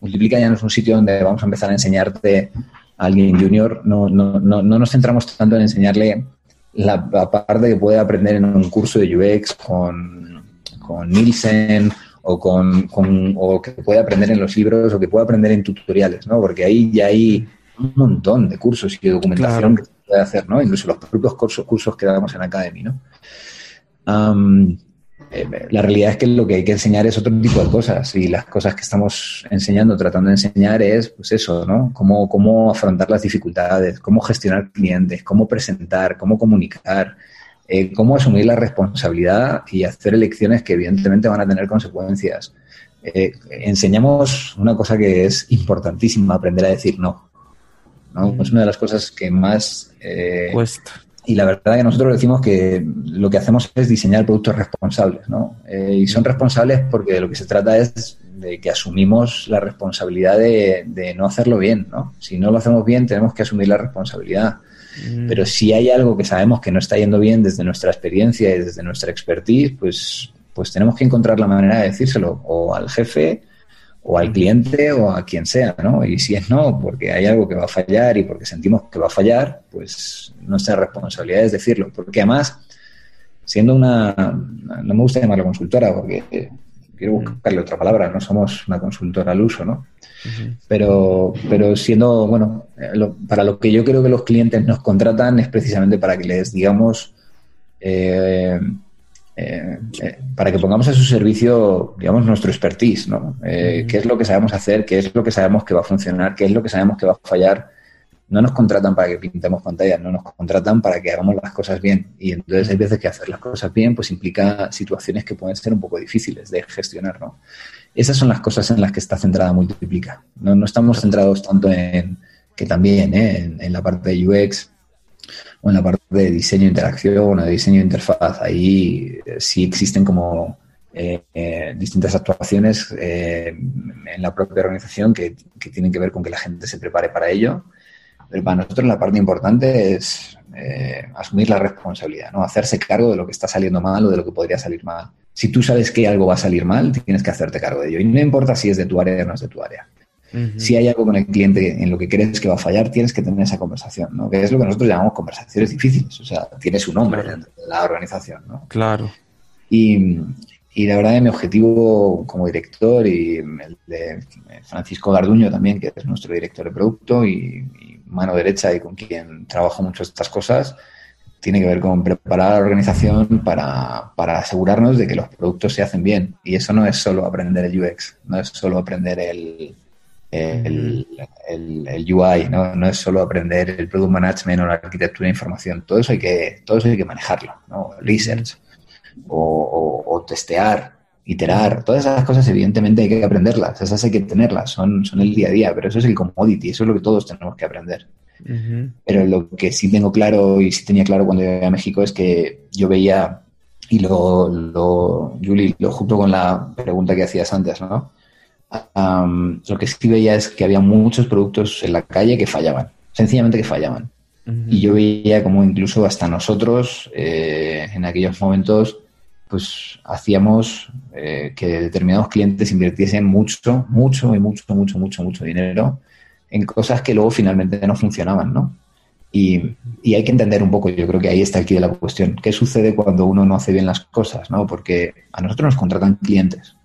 S2: Multiplica ya no es un sitio donde vamos a empezar a enseñarte a alguien junior. No, no, no, no nos centramos tanto en enseñarle la, parte que puede aprender en un curso de UX con, con Nielsen o, con, con, o que puede aprender en los libros o que puede aprender en tutoriales, ¿no? Porque ahí ya hay un montón de cursos y de documentación que se puede hacer, ¿no? Incluso los propios cursos, cursos que damos en Academy, ¿no? Eh, la realidad es que lo que hay que enseñar es otro tipo de cosas y las cosas que estamos enseñando, tratando de enseñar es, pues eso, ¿no? Cómo, cómo afrontar las dificultades, cómo gestionar clientes, cómo presentar, cómo comunicar, eh, cómo asumir la responsabilidad y hacer elecciones que evidentemente van a tener consecuencias. Eh, enseñamos una cosa que es importantísima, aprender a decir no. ¿no? Es una de las cosas que más
S1: cuesta
S2: y la verdad que nosotros decimos que lo que hacemos es diseñar productos responsables, ¿no? Eh, y son responsables porque lo que se trata es de que asumimos la responsabilidad de, no hacerlo bien, ¿no? Si no lo hacemos bien, tenemos que asumir la responsabilidad. Mm. Pero si hay algo que sabemos que no está yendo bien desde nuestra experiencia y desde nuestra expertise, pues, pues tenemos que encontrar la manera de decírselo o al jefe o al cliente o a quien sea, ¿no? Y si es no, porque hay algo que va a fallar y porque sentimos que va a fallar, pues nuestra responsabilidad es decirlo. Porque además, siendo una, no me gusta llamarla consultora porque quiero buscarle otra palabra, no somos una consultora al uso, ¿no? pero, pero siendo, bueno, eh, para lo que yo creo que los clientes nos contratan es precisamente para que les digamos... Eh, eh, eh, para que pongamos a su servicio, digamos, nuestro expertise, ¿no? ¿Qué es lo que sabemos hacer? ¿Qué es lo que sabemos que va a funcionar? ¿Qué es lo que sabemos que va a fallar? No nos contratan para que pintemos pantallas, no nos contratan para que hagamos las cosas bien. Y entonces hay veces que hacer las cosas bien pues implica situaciones que pueden ser un poco difíciles de gestionar, ¿no? Esas son las cosas en las que está centrada Multiplica. No, no estamos centrados tanto en, que también, en, en la parte de UX, o en la parte de diseño de interacción o de diseño de interfaz. Ahí eh, sí existen como eh, eh, distintas actuaciones en la propia organización que, tienen que ver con que la gente se prepare para ello. Pero para nosotros la parte importante es asumir la responsabilidad, ¿no? hacerse cargo de lo que está saliendo mal o de lo que podría salir mal. Si tú sabes que algo va a salir mal, tienes que hacerte cargo de ello. Y no importa si es de tu área o no es de tu área. Si hay algo con el cliente en lo que crees que va a fallar, tienes que tener esa conversación, ¿no? Que es lo que nosotros llamamos conversaciones difíciles. O sea, tiene su nombre dentro de la organización, ¿no?
S1: Claro.
S2: Y, y la verdad, mi objetivo como director y el de Francisco Garduño también, que es nuestro director de producto y, mano derecha y con quien trabajo mucho estas cosas, tiene que ver con preparar a la organización para, para, asegurarnos de que los productos se hacen bien. Y eso no es solo aprender el UX, no es solo aprender el, el, el, UI, ¿no? no es solo aprender el product management o la arquitectura de información, todo eso hay que, todo eso hay que manejarlo, ¿no? Research o, o, testear, iterar, todas esas cosas evidentemente hay que aprenderlas, esas hay que tenerlas, son, son el día a día, pero eso es el commodity, eso es lo que todos tenemos que aprender. Pero lo que sí tengo claro y sí tenía claro cuando llegué a México es que yo veía, y lo, lo Julie, lo junto con la pregunta que hacías antes, ¿no? lo que sí veía es que había muchos productos en la calle que fallaban, sencillamente que fallaban. Y yo veía como incluso hasta nosotros, eh, en aquellos momentos, pues hacíamos eh, que determinados clientes invirtiesen mucho, mucho y mucho, mucho, mucho, mucho dinero en cosas que luego finalmente no funcionaban, ¿no? Y, y, hay que entender un poco, yo creo que ahí está aquí la cuestión, ¿qué sucede cuando uno no hace bien las cosas, ¿no? Porque a nosotros nos contratan clientes,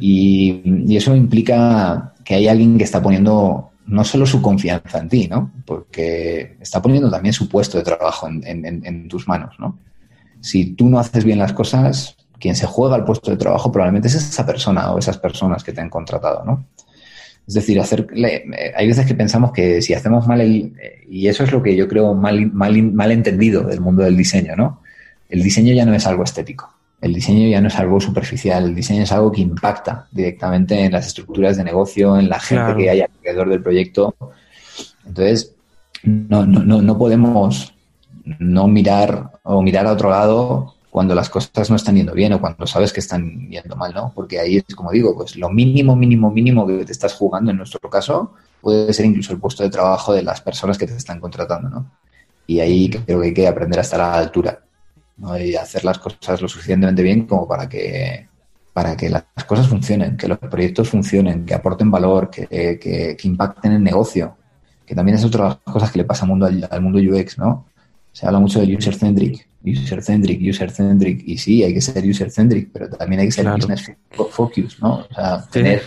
S2: y, eso implica que hay alguien que está poniendo no solo su confianza en ti, ¿no? Porque está poniendo también su puesto de trabajo en, tus manos, ¿no? Si tú no haces bien las cosas, quien se juega al puesto de trabajo probablemente es esa persona o esas personas que te han contratado, ¿no? Es decir, hacer, hay veces que pensamos que si hacemos mal el, y eso es lo que yo creo mal, mal, mal entendido del mundo del diseño, ¿no? El diseño ya no es algo estético. El diseño ya no es algo superficial, el diseño es algo que impacta directamente en las estructuras de negocio, en la gente que hay alrededor del proyecto. Entonces, no, no, no podemos no mirar o mirar a otro lado cuando las cosas no están yendo bien o cuando sabes que están yendo mal, ¿no? Porque ahí es como digo, pues lo mínimo, mínimo, mínimo que te estás jugando en nuestro caso puede ser incluso el puesto de trabajo de las personas que te están contratando, ¿no? Y ahí creo que hay que aprender a estar a la altura y hacer las cosas lo suficientemente bien como para que para que las cosas funcionen, que los proyectos funcionen, que aporten valor, que, que, impacten el negocio, que también es otra de las cosas que le pasa al mundo, al, mundo UX, ¿no? Se habla mucho de user-centric, user-centric, user-centric, y sí, hay que ser user-centric, pero también hay que ser business focus, ¿no? O sea, tener,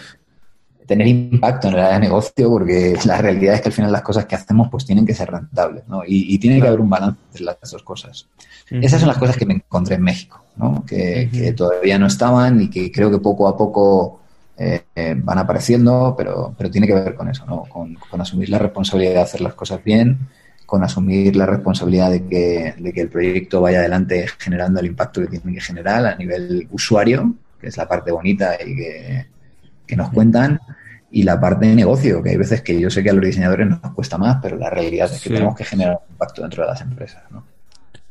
S2: tener impacto en el área de negocio, porque la realidad es que al final las cosas que hacemos pues tienen que ser rentables, ¿no? Y, y tiene que haber un balance entre las dos cosas. Esas son las cosas que me encontré en México, ¿no? que, todavía no estaban y que creo que poco a poco eh, eh, van apareciendo, pero, pero tiene que ver con eso, ¿no? Con, asumir la responsabilidad de hacer las cosas bien, con asumir la responsabilidad de que, de que el proyecto vaya adelante generando el impacto que tiene que generar a nivel usuario, que es la parte bonita y que, que nos cuentan, y la parte de negocio, que hay veces que yo sé que a los diseñadores nos cuesta más, pero la realidad es que tenemos que generar un impacto dentro de las empresas, ¿no?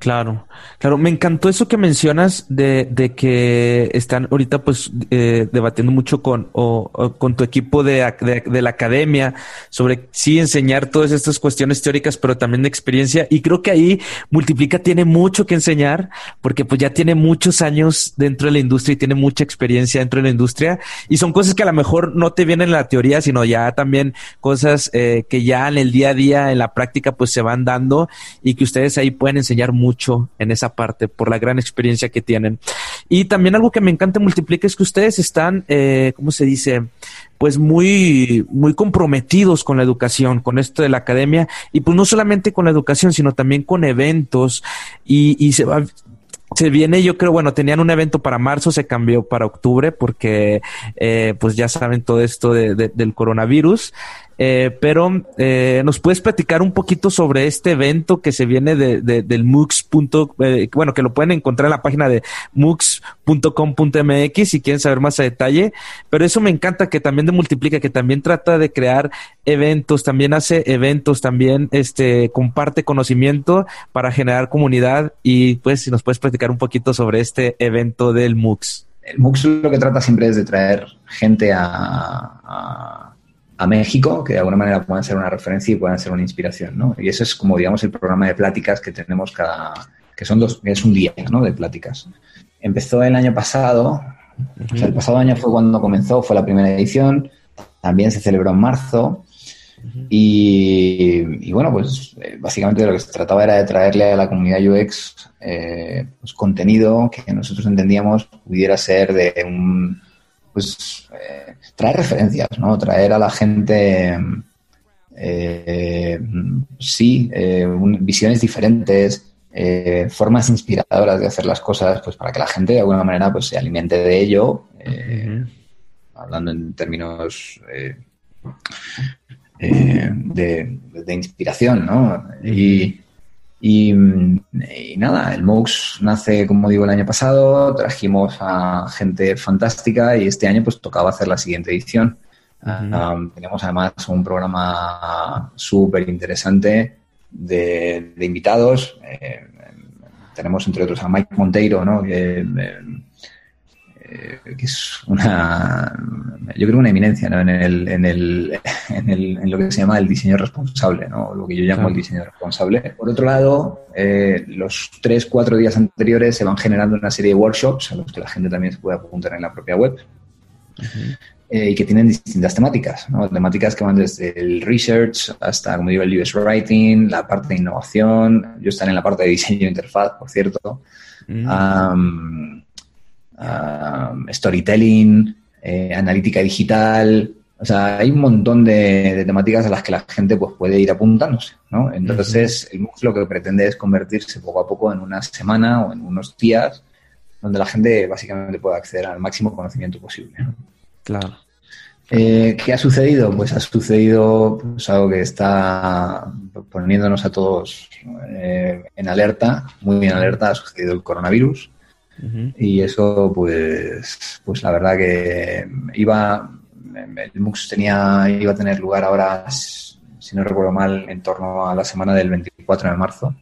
S1: Claro, claro. Me encantó eso que mencionas de, de que están ahorita pues eh, debatiendo mucho con, o, con tu equipo de, de, la academia sobre sí enseñar todas estas cuestiones teóricas, pero también de experiencia. Y creo que ahí Multiplica tiene mucho que enseñar porque pues ya tiene muchos años dentro de la industria y tiene mucha experiencia dentro de la industria. Y son cosas que a lo mejor no te vienen en la teoría, sino ya también cosas eh, que ya en el día a día, en la práctica, pues se van dando y que ustedes ahí pueden enseñar mucho en esa parte por la gran experiencia que tienen. Y también algo que me encanta Multiplica es que ustedes están, eh, ¿cómo se dice? Pues muy, muy comprometidos con la educación, con esto de la academia y pues no solamente con la educación, sino también con eventos y, se va, se viene, yo creo, bueno, tenían un evento para marzo, se cambió para octubre porque, eh, pues ya saben todo esto de, del coronavirus. Eh, pero eh, nos puedes platicar un poquito sobre este evento que se viene de, del MUX. Eh, bueno, que lo pueden encontrar en la página de MUX.com.mx si quieren saber más a detalle. Pero eso me encanta que también de Multiplica, que también trata de crear eventos, también hace eventos, también este comparte conocimiento para generar comunidad. Y pues, si nos puedes platicar un poquito sobre este evento del MUX.
S2: El MUX lo que trata siempre es de traer gente a México, que de alguna manera puedan ser una referencia y puedan ser una inspiración, ¿no? Y ese es como, digamos, el programa de pláticas que tenemos cada, que son dos, es un día, ¿no? De pláticas. Empezó el año pasado, o sea, el pasado año fue cuando comenzó, fue la primera edición, también se celebró en marzo, y, bueno, pues eh, básicamente de lo que se trataba era de traerle a la comunidad UX eh, pues, contenido que nosotros entendíamos pudiera ser de un, pues eh, traer referencias, ¿no? Traer a la gente, eh, sí, eh, visiones diferentes, formas inspiradoras de hacer las cosas, pues para que la gente de alguna manera pues se alimente de ello, hablando en términos de, de, inspiración, ¿no? Y, y, nada, el MOOCs nace, como digo, el año pasado, trajimos a gente fantástica y este año pues tocaba hacer la siguiente edición. tenemos además un programa súper interesante de, invitados. Eh, tenemos entre otros a Mike Monteiro, ¿no? Que, eh, que es una, yo creo una eminencia ¿no? en, el, en, el, en, el, en, lo que se llama el diseño responsable, ¿no? lo que yo llamo el diseño responsable. Por otro lado, eh, los tres, cuatro días anteriores se van generando una serie de workshops a los que la gente también se puede apuntar en la propia web. Eh, y que tienen distintas temáticas, ¿no? temáticas que van desde el research hasta, como digo, el UX writing, la parte de innovación, yo estaré en la parte de diseño de interfaz, por cierto, storytelling, eh, analítica digital. O sea, hay un montón de, temáticas a las que la gente pues, puede ir apuntándose, ¿no? Entonces, el MOOC lo que pretende es convertirse poco a poco en una semana o en unos días donde la gente básicamente pueda acceder al máximo conocimiento posible.
S1: Claro.
S2: Eh, ¿Qué ha sucedido? Pues ha sucedido pues, algo que está poniéndonos a todos eh, en alerta, muy en alerta, ha sucedido el coronavirus. Y eso, pues, pues la verdad que iba, el MUX tenía, iba a tener lugar ahora, si no recuerdo mal, en torno a la semana del 24 de marzo.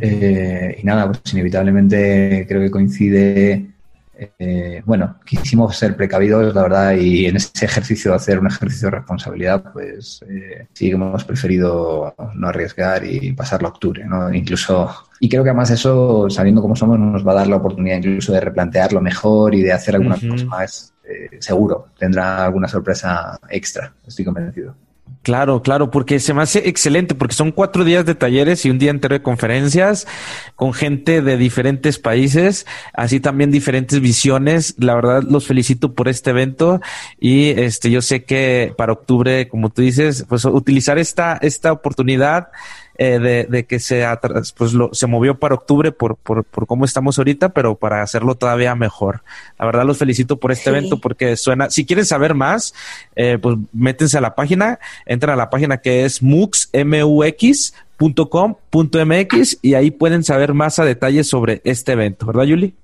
S2: Eh, y nada, pues inevitablemente creo que coincide eh, bueno, quisimos ser precavidos, la verdad, y en ese ejercicio de hacer un ejercicio de responsabilidad, pues eh, sí que hemos preferido no arriesgar y pasarlo a octubre, ¿no? Incluso, y creo que además eso, sabiendo cómo somos, nos va a dar la oportunidad incluso de replantearlo mejor y de hacer algunas cosas más. Eh, seguro, tendrá alguna sorpresa extra, estoy convencido.
S1: Claro, claro, porque se me hace excelente, porque son cuatro días de talleres y un día entero de conferencias con gente de diferentes países, así también diferentes visiones. La verdad, los felicito por este evento y este, yo sé que para octubre, como tú dices, pues utilizar esta, esta oportunidad eh, de, que se, pues lo, se movió para octubre por, por, por cómo estamos ahorita, pero para hacerlo todavía mejor. La verdad los felicito por este evento porque suena, si quieren saber más, eh, pues métense a la página, entran a la página que es mux, y ahí pueden saber más a detalle sobre este evento, ¿verdad, Yuli?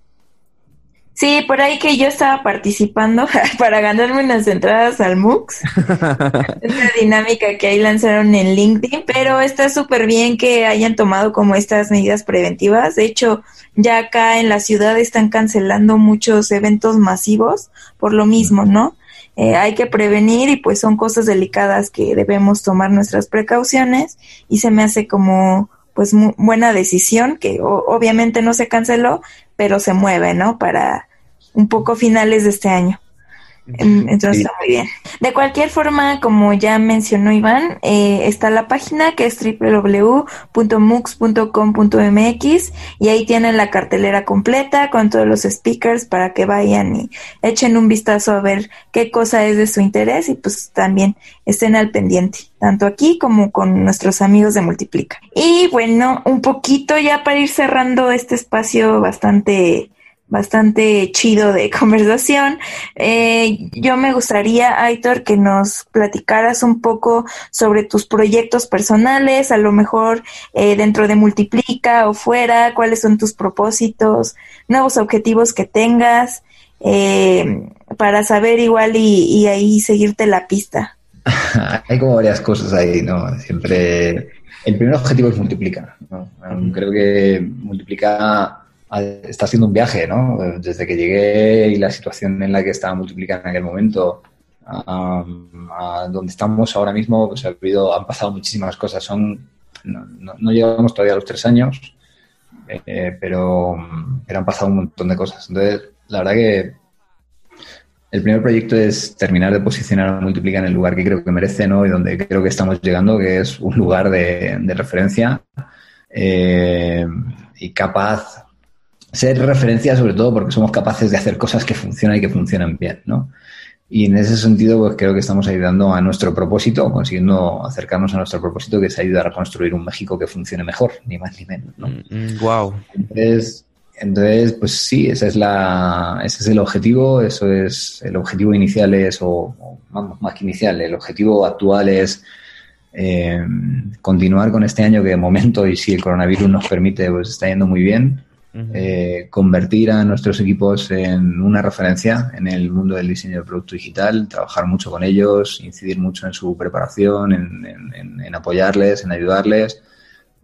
S4: Sí, por ahí que yo estaba participando para ganarme unas entradas al MUX. Esta dinámica que ahí lanzaron en LinkedIn, pero está súper bien que hayan tomado como estas medidas preventivas. De hecho, ya acá en la ciudad están cancelando muchos eventos masivos por lo mismo, ¿no? Eh, hay que prevenir y pues son cosas delicadas que debemos tomar nuestras precauciones y se me hace como pues buena decisión que obviamente no se canceló, pero se mueve, ¿no? Para un poco finales de este año. Em, entonces está muy bien. De cualquier forma, como ya mencionó Iván, eh, está la página que es www.mux.com.mx y ahí tienen la cartelera completa con todos los speakers para que vayan y echen un vistazo a ver qué cosa es de su interés y pues también estén al pendiente, tanto aquí como con nuestros amigos de Multiplica. Y bueno, un poquito ya para ir cerrando este espacio bastante bastante chido de conversación. Eh, yo me gustaría, Aitor, que nos platicaras un poco sobre tus proyectos personales, a lo mejor eh, dentro de Multiplica o fuera, cuáles son tus propósitos, nuevos objetivos que tengas, eh, para saber igual y, ahí seguirte la pista.
S2: Hay como varias cosas ahí, ¿no? Siempre... El primer objetivo es multiplicar, ¿no? Creo que multiplica está haciendo un viaje, ¿no? Desde que llegué y la situación en la que estaba multiplicando en aquel momento a, donde estamos ahora mismo, pues ha habido, han pasado muchísimas cosas. Son, no, llegamos todavía a los tres años, eh, pero, pero, han pasado un montón de cosas. Entonces, la verdad que el primer proyecto es terminar de posicionar a Multiplica en el lugar que creo que merece, ¿no? Y donde creo que estamos llegando, que es un lugar de, referencia eh, y capaz ser referencia sobre todo porque somos capaces de hacer cosas que funcionan y que funcionan bien, ¿no? Y en ese sentido, pues creo que estamos ayudando a nuestro propósito, consiguiendo acercarnos a nuestro propósito, que es ayudar a construir un México que funcione mejor, ni más ni menos, ¿no?
S1: wow.
S2: Mm, mm, entonces, entonces, pues sí, ese es la, ese es el objetivo, eso es, el objetivo inicial es, o, vamos, más que inicial, el objetivo actual es eh, continuar con este año que de momento, y si el coronavirus nos permite, pues está yendo muy bien eh, convertir a nuestros equipos en una referencia en el mundo del diseño de producto digital, trabajar mucho con ellos, incidir mucho en su preparación, en, apoyarles, en ayudarles.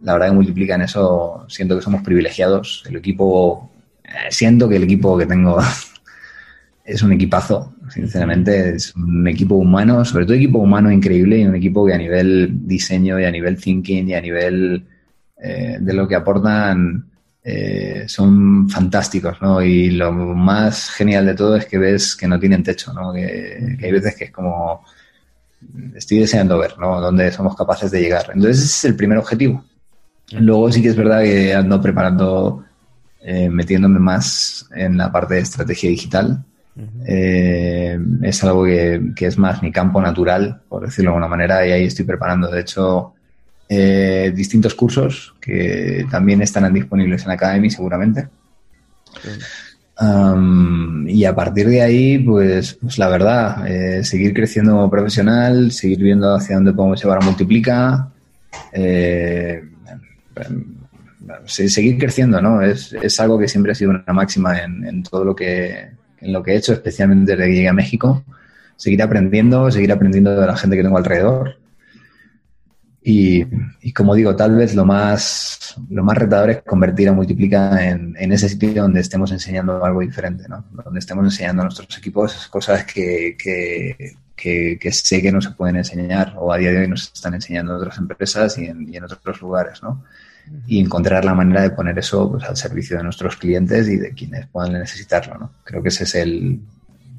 S2: La verdad que multiplica en eso, siento que somos privilegiados. El equipo, eh, siento que el equipo que tengo es un equipazo, sinceramente, es un equipo humano, sobre todo equipo humano increíble y un equipo que a nivel diseño y a nivel thinking y a nivel eh, de lo que aportan eh, son fantásticos, ¿no? Y lo más genial de todo es que ves que no tienen techo, ¿no? Que, hay veces que es como, estoy deseando ver, ¿no? Dónde somos capaces de llegar. Entonces ese es el primer objetivo. Luego sí que es verdad que ando preparando, eh, metiéndome más en la parte de estrategia digital. Eh, es algo que, que, es más mi campo natural, por decirlo de alguna manera, y ahí estoy preparando. De hecho, eh, distintos cursos que también estarán disponibles en Academy seguramente. y a partir de ahí, pues, pues la verdad, eh, seguir creciendo como profesional, seguir viendo hacia dónde podemos llevar a Multiplica, eh, seguir creciendo, ¿no? Es, es, algo que siempre ha sido una máxima en, en, todo lo que, en lo que he hecho, especialmente desde que llegué a México. Seguir aprendiendo, seguir aprendiendo de la gente que tengo alrededor y, como digo, tal vez lo más, lo más retador es convertir a Multiplica en, en, ese sitio donde estemos enseñando algo diferente, ¿no? Donde estemos enseñando a nuestros equipos cosas que, que, que, sé que no se pueden enseñar o a día de hoy nos están enseñando en otras empresas y en, y en otros lugares, ¿no? Y encontrar la manera de poner eso pues, al servicio de nuestros clientes y de quienes puedan necesitarlo, ¿no? Creo que ese es el,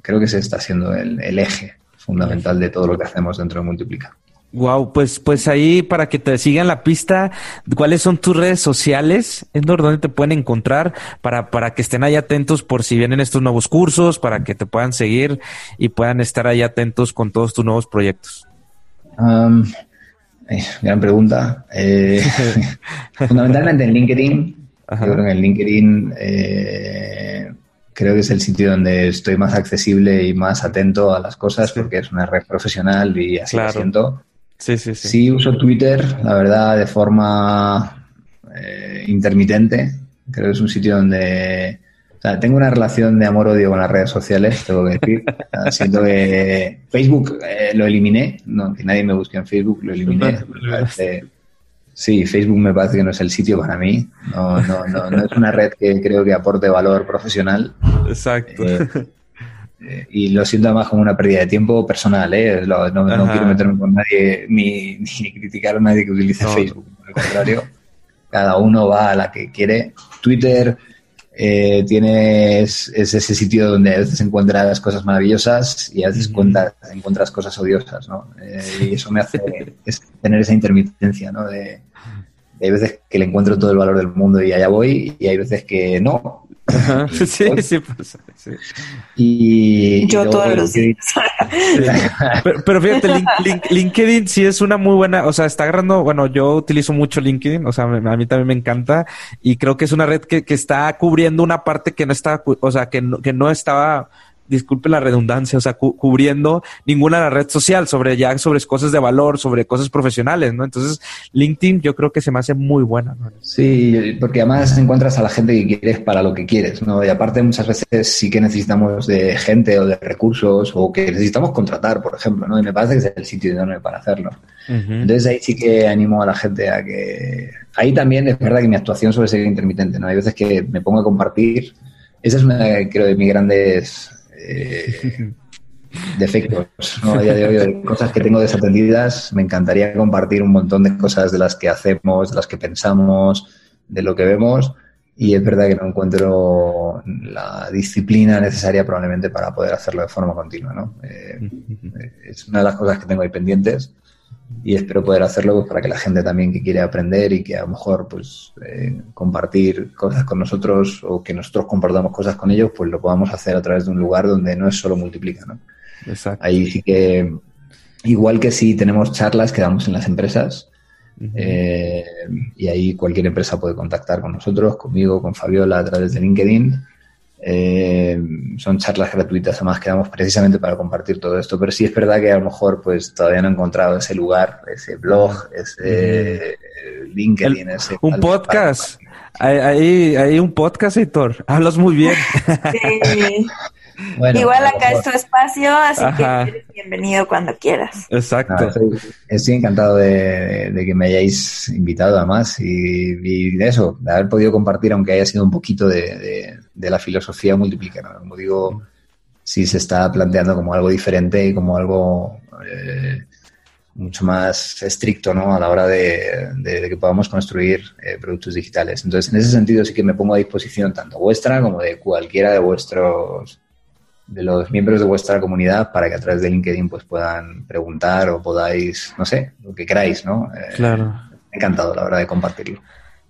S2: creo que ese está siendo el, el eje fundamental de todo lo que hacemos dentro de Multiplica.
S1: Wow, pues, pues ahí para que te sigan la pista, ¿cuáles son tus redes sociales? ¿En donde te pueden encontrar para, para que estén ahí atentos por si vienen estos nuevos cursos, para que te puedan seguir y puedan estar ahí atentos con todos tus nuevos proyectos?
S2: Eh, gran pregunta. Eh, fundamentalmente en LinkedIn. Yo creo que en LinkedIn eh, creo que es el sitio donde estoy más accesible y más atento a las cosas porque es una red profesional y así lo siento.
S1: Sí, sí, sí.
S2: Sí uso Twitter, la verdad, de forma eh, intermitente. Creo que es un sitio donde O sea, tengo una relación de amor-odio con las redes sociales, tengo que decir. siento que Facebook eh, lo eliminé, no, que nadie me busque en Facebook, lo eliminé. sí, Facebook me parece que no es el sitio para mí. No, no, no, no es una red que creo que aporte valor profesional.
S1: Exacto.
S2: Eh, eh, y lo siento además como una pérdida de tiempo personal, ¿eh? no, no, quiero meterme con nadie ni, ni, criticar a nadie que utilice Facebook, al contrario, cada uno va a la que quiere. Twitter eh, tienes es ese sitio donde a veces encuentras cosas maravillosas y a veces encuentras, encuentras cosas odiosas, ¿no? Eh, y eso me hace tener esa intermitencia, ¿no? De, hay veces que le encuentro todo el valor del mundo y allá voy, y hay veces que no,
S1: sí, sí, pues,
S2: Y,
S4: Yo todos los días.
S1: pero, fíjate, LinkedIn sí es una muy buena, o sea, está agarrando, bueno, yo utilizo mucho LinkedIn, o sea, a mí también me encanta y creo que es una red que, que está cubriendo una parte que no está, o sea, que que no estaba disculpe la redundancia, o sea, cubriendo ninguna red social sobre ya sobre cosas de valor, sobre cosas profesionales, ¿no? Entonces, LinkedIn yo creo que se me hace muy buena. ¿no?
S2: Sí, porque además encuentras a la gente que quieres para lo que quieres, ¿no? Y aparte muchas veces sí que necesitamos de gente o de recursos o que necesitamos contratar, por ejemplo, ¿no? Y me parece que es el sitio idóneo para hacerlo. Entonces ahí sí que animo a la gente a que... Ahí también es verdad que mi actuación suele ser intermitente, ¿no? Hay veces que me pongo a compartir. Esa es una, creo, de mis grandes eh, defectos ¿no? a día de hoy, cosas que tengo desatendidas. Me encantaría compartir un montón de cosas de las que hacemos, de las que pensamos, de lo que vemos. Y es verdad que no encuentro la disciplina necesaria probablemente para poder hacerlo de forma continua. ¿no? Eh, es una de las cosas que tengo ahí pendientes y espero poder hacerlo pues, para que la gente también que quiere aprender y que a lo mejor pues eh, compartir cosas con nosotros o que nosotros compartamos cosas con ellos pues lo podamos hacer a través de un lugar donde no es solo multiplica ¿no?
S1: Exacto.
S2: ahí sí que igual que si tenemos charlas que damos en las empresas eh, y ahí cualquier empresa puede contactar con nosotros conmigo con Fabiola a través de LinkedIn eh, son charlas gratuitas además que damos precisamente para compartir todo esto, pero sí es verdad que a lo mejor pues todavía no he encontrado ese lugar, ese blog, ese LinkedIn,
S1: un podcast. Hay, hay, un podcast, Héctor. Hablas muy bien.
S4: Sí. Igual acá es tu espacio, así que eres bienvenido cuando quieras.
S1: Exacto.
S2: estoy, encantado de, que me hayáis invitado además y, de eso, de haber podido compartir, aunque haya sido un poquito de, la filosofía multiplicada. Como digo, si se está planteando como algo diferente y como algo eh, mucho más estricto ¿no? a la hora de, que podamos construir eh, productos digitales. Entonces, en ese sentido sí que me pongo a disposición tanto vuestra como de cualquiera de vuestros de los miembros de vuestra comunidad para que a través de LinkedIn pues puedan preguntar o podáis, no sé, lo que queráis, ¿no?
S1: Eh, claro.
S2: Encantado, la verdad, de compartirlo.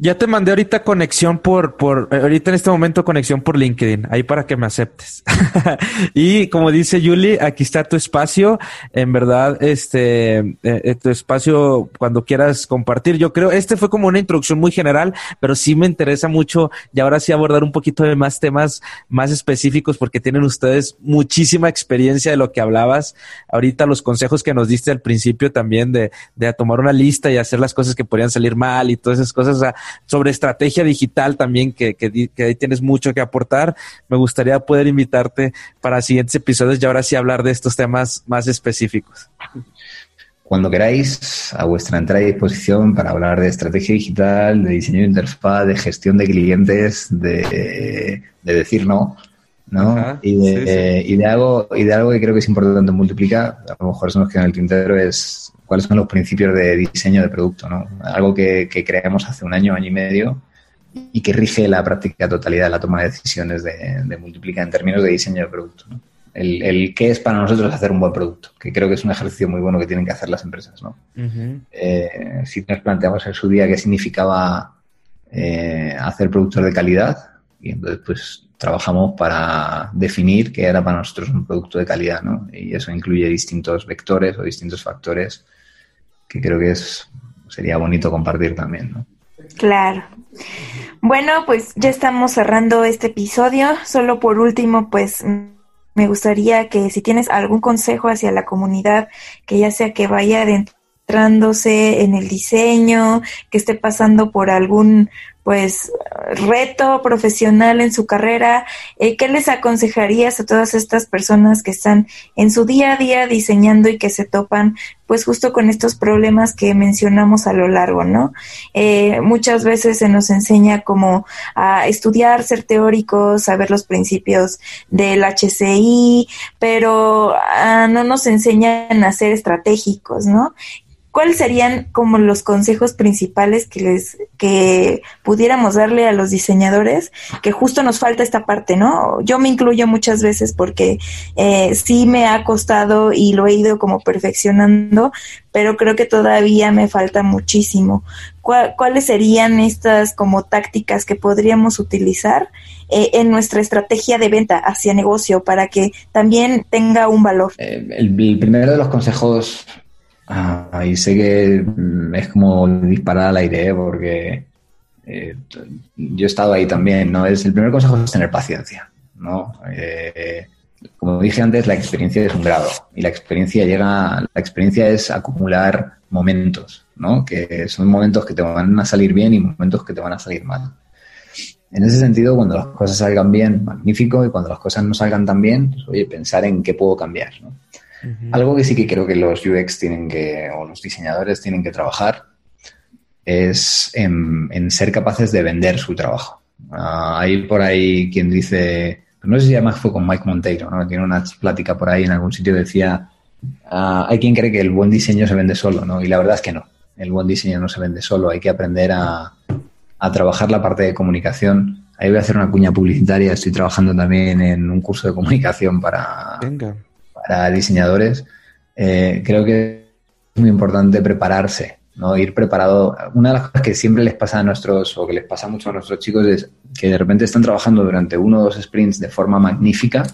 S1: Ya te mandé ahorita conexión por, por, eh, ahorita en este momento conexión por LinkedIn, ahí para que me aceptes. y como dice Julie, aquí está tu espacio. En verdad, este, eh, eh, tu espacio cuando quieras compartir. Yo creo, este fue como una introducción muy general, pero sí me interesa mucho y ahora sí abordar un poquito de más temas más específicos porque tienen ustedes muchísima experiencia de lo que hablabas. Ahorita los consejos que nos diste al principio también de, de tomar una lista y hacer las cosas que podrían salir mal y todas esas cosas. Sobre estrategia digital también, que, que, ahí tienes mucho que aportar. Me gustaría poder invitarte para siguientes episodios y ahora sí hablar de estos temas más específicos.
S2: Cuando queráis, a vuestra entrada y disposición para hablar de estrategia digital, de diseño de interfaz, de gestión de clientes, de, decir no, ¿no? y, de, y, de, algo, y de algo que creo que es importante multiplicar, a lo mejor se nos queda en el tintero, es cuáles son los principios de diseño de producto, ¿no? Algo que, creamos hace un año, año y medio, y que rige la práctica totalidad de la toma de decisiones de, de multiplica en términos de diseño de producto. ¿no? El, el, qué es para nosotros hacer un buen producto, que creo que es un ejercicio muy bueno que tienen que hacer las empresas. ¿no? Eh, si nos planteamos en su día qué significaba eh, hacer productos de calidad, y entonces pues trabajamos para definir qué era para nosotros un producto de calidad, ¿no? Y eso incluye distintos vectores o distintos factores que creo que es sería bonito compartir también, ¿no?
S4: Claro. Bueno, pues ya estamos cerrando este episodio. Solo por último, pues me gustaría que si tienes algún consejo hacia la comunidad, que ya sea que vaya adentrándose en el diseño, que esté pasando por algún pues reto profesional en su carrera, eh, ¿qué les aconsejarías a todas estas personas que están en su día a día diseñando y que se topan pues justo con estos problemas que mencionamos a lo largo, ¿no? Eh, muchas veces se nos enseña como a estudiar, ser teóricos, saber los principios del HCI, pero ah, no nos enseñan a ser estratégicos, ¿no? ¿Cuáles serían como los consejos principales que les que pudiéramos darle a los diseñadores que justo nos falta esta parte, ¿no? Yo me incluyo muchas veces porque eh, sí me ha costado y lo he ido como perfeccionando, pero creo que todavía me falta muchísimo. ¿Cuáles serían estas como tácticas que podríamos utilizar eh, en nuestra estrategia de venta hacia negocio para que también tenga un valor?
S2: Eh, el primero de los consejos Ah, y sé que mm, es como disparar al aire, ¿eh? porque eh, yo he estado ahí también, ¿no? Es, el primer consejo es tener paciencia, ¿no? Eh, como dije antes, la experiencia es un grado y la experiencia llega, la experiencia es acumular momentos, ¿no? Que son momentos que te van a salir bien y momentos que te van a salir mal. En ese sentido, cuando las cosas salgan bien, magnífico, y cuando las cosas no salgan tan bien, pues, oye, pensar en qué puedo cambiar, ¿no? Algo que sí que creo que los UX tienen que, o los diseñadores tienen que trabajar, es en, ser capaces de vender su trabajo. Ah, hay por ahí quien dice, no sé si además fue con Mike Monteiro, ¿no? Tiene una plática por ahí en algún sitio decía, ah, hay quien cree que el buen diseño se vende solo, ¿no? Y la verdad es que no. El buen diseño no se vende solo, hay que aprender a, a trabajar la parte de comunicación. Ahí voy a hacer una cuña publicitaria, estoy trabajando también en un curso de comunicación para, Venga para diseñadores, eh, creo que es muy importante prepararse, ¿no? Ir preparado. Una de las cosas que siempre les pasa a nuestros, o que les pasa mucho a nuestros chicos, es que de repente están trabajando durante uno o dos sprints de forma magnífica,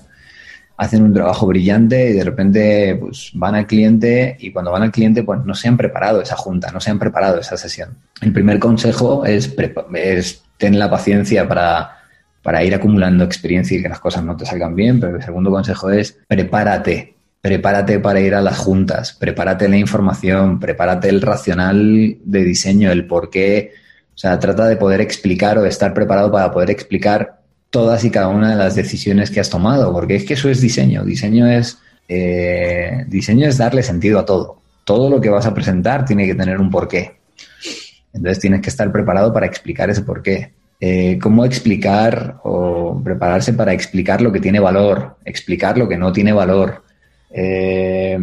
S2: hacen un trabajo brillante y de repente pues, van al cliente y cuando van al cliente pues no se han preparado esa junta, no se han preparado esa sesión. El primer consejo es, es la paciencia para para ir acumulando experiencia y que las cosas no te salgan bien, pero el segundo consejo es prepárate, prepárate para ir a las juntas, prepárate la información, prepárate el racional de diseño, el por qué, o sea, trata de poder explicar o de estar preparado para poder explicar todas y cada una de las decisiones que has tomado, porque es que eso es diseño, diseño es, eh, diseño es darle sentido a todo, todo lo que vas a presentar tiene que tener un porqué. Entonces tienes que estar preparado para explicar ese porqué. Eh, cómo explicar o prepararse para explicar lo que tiene valor, explicar lo que no tiene valor. Eh,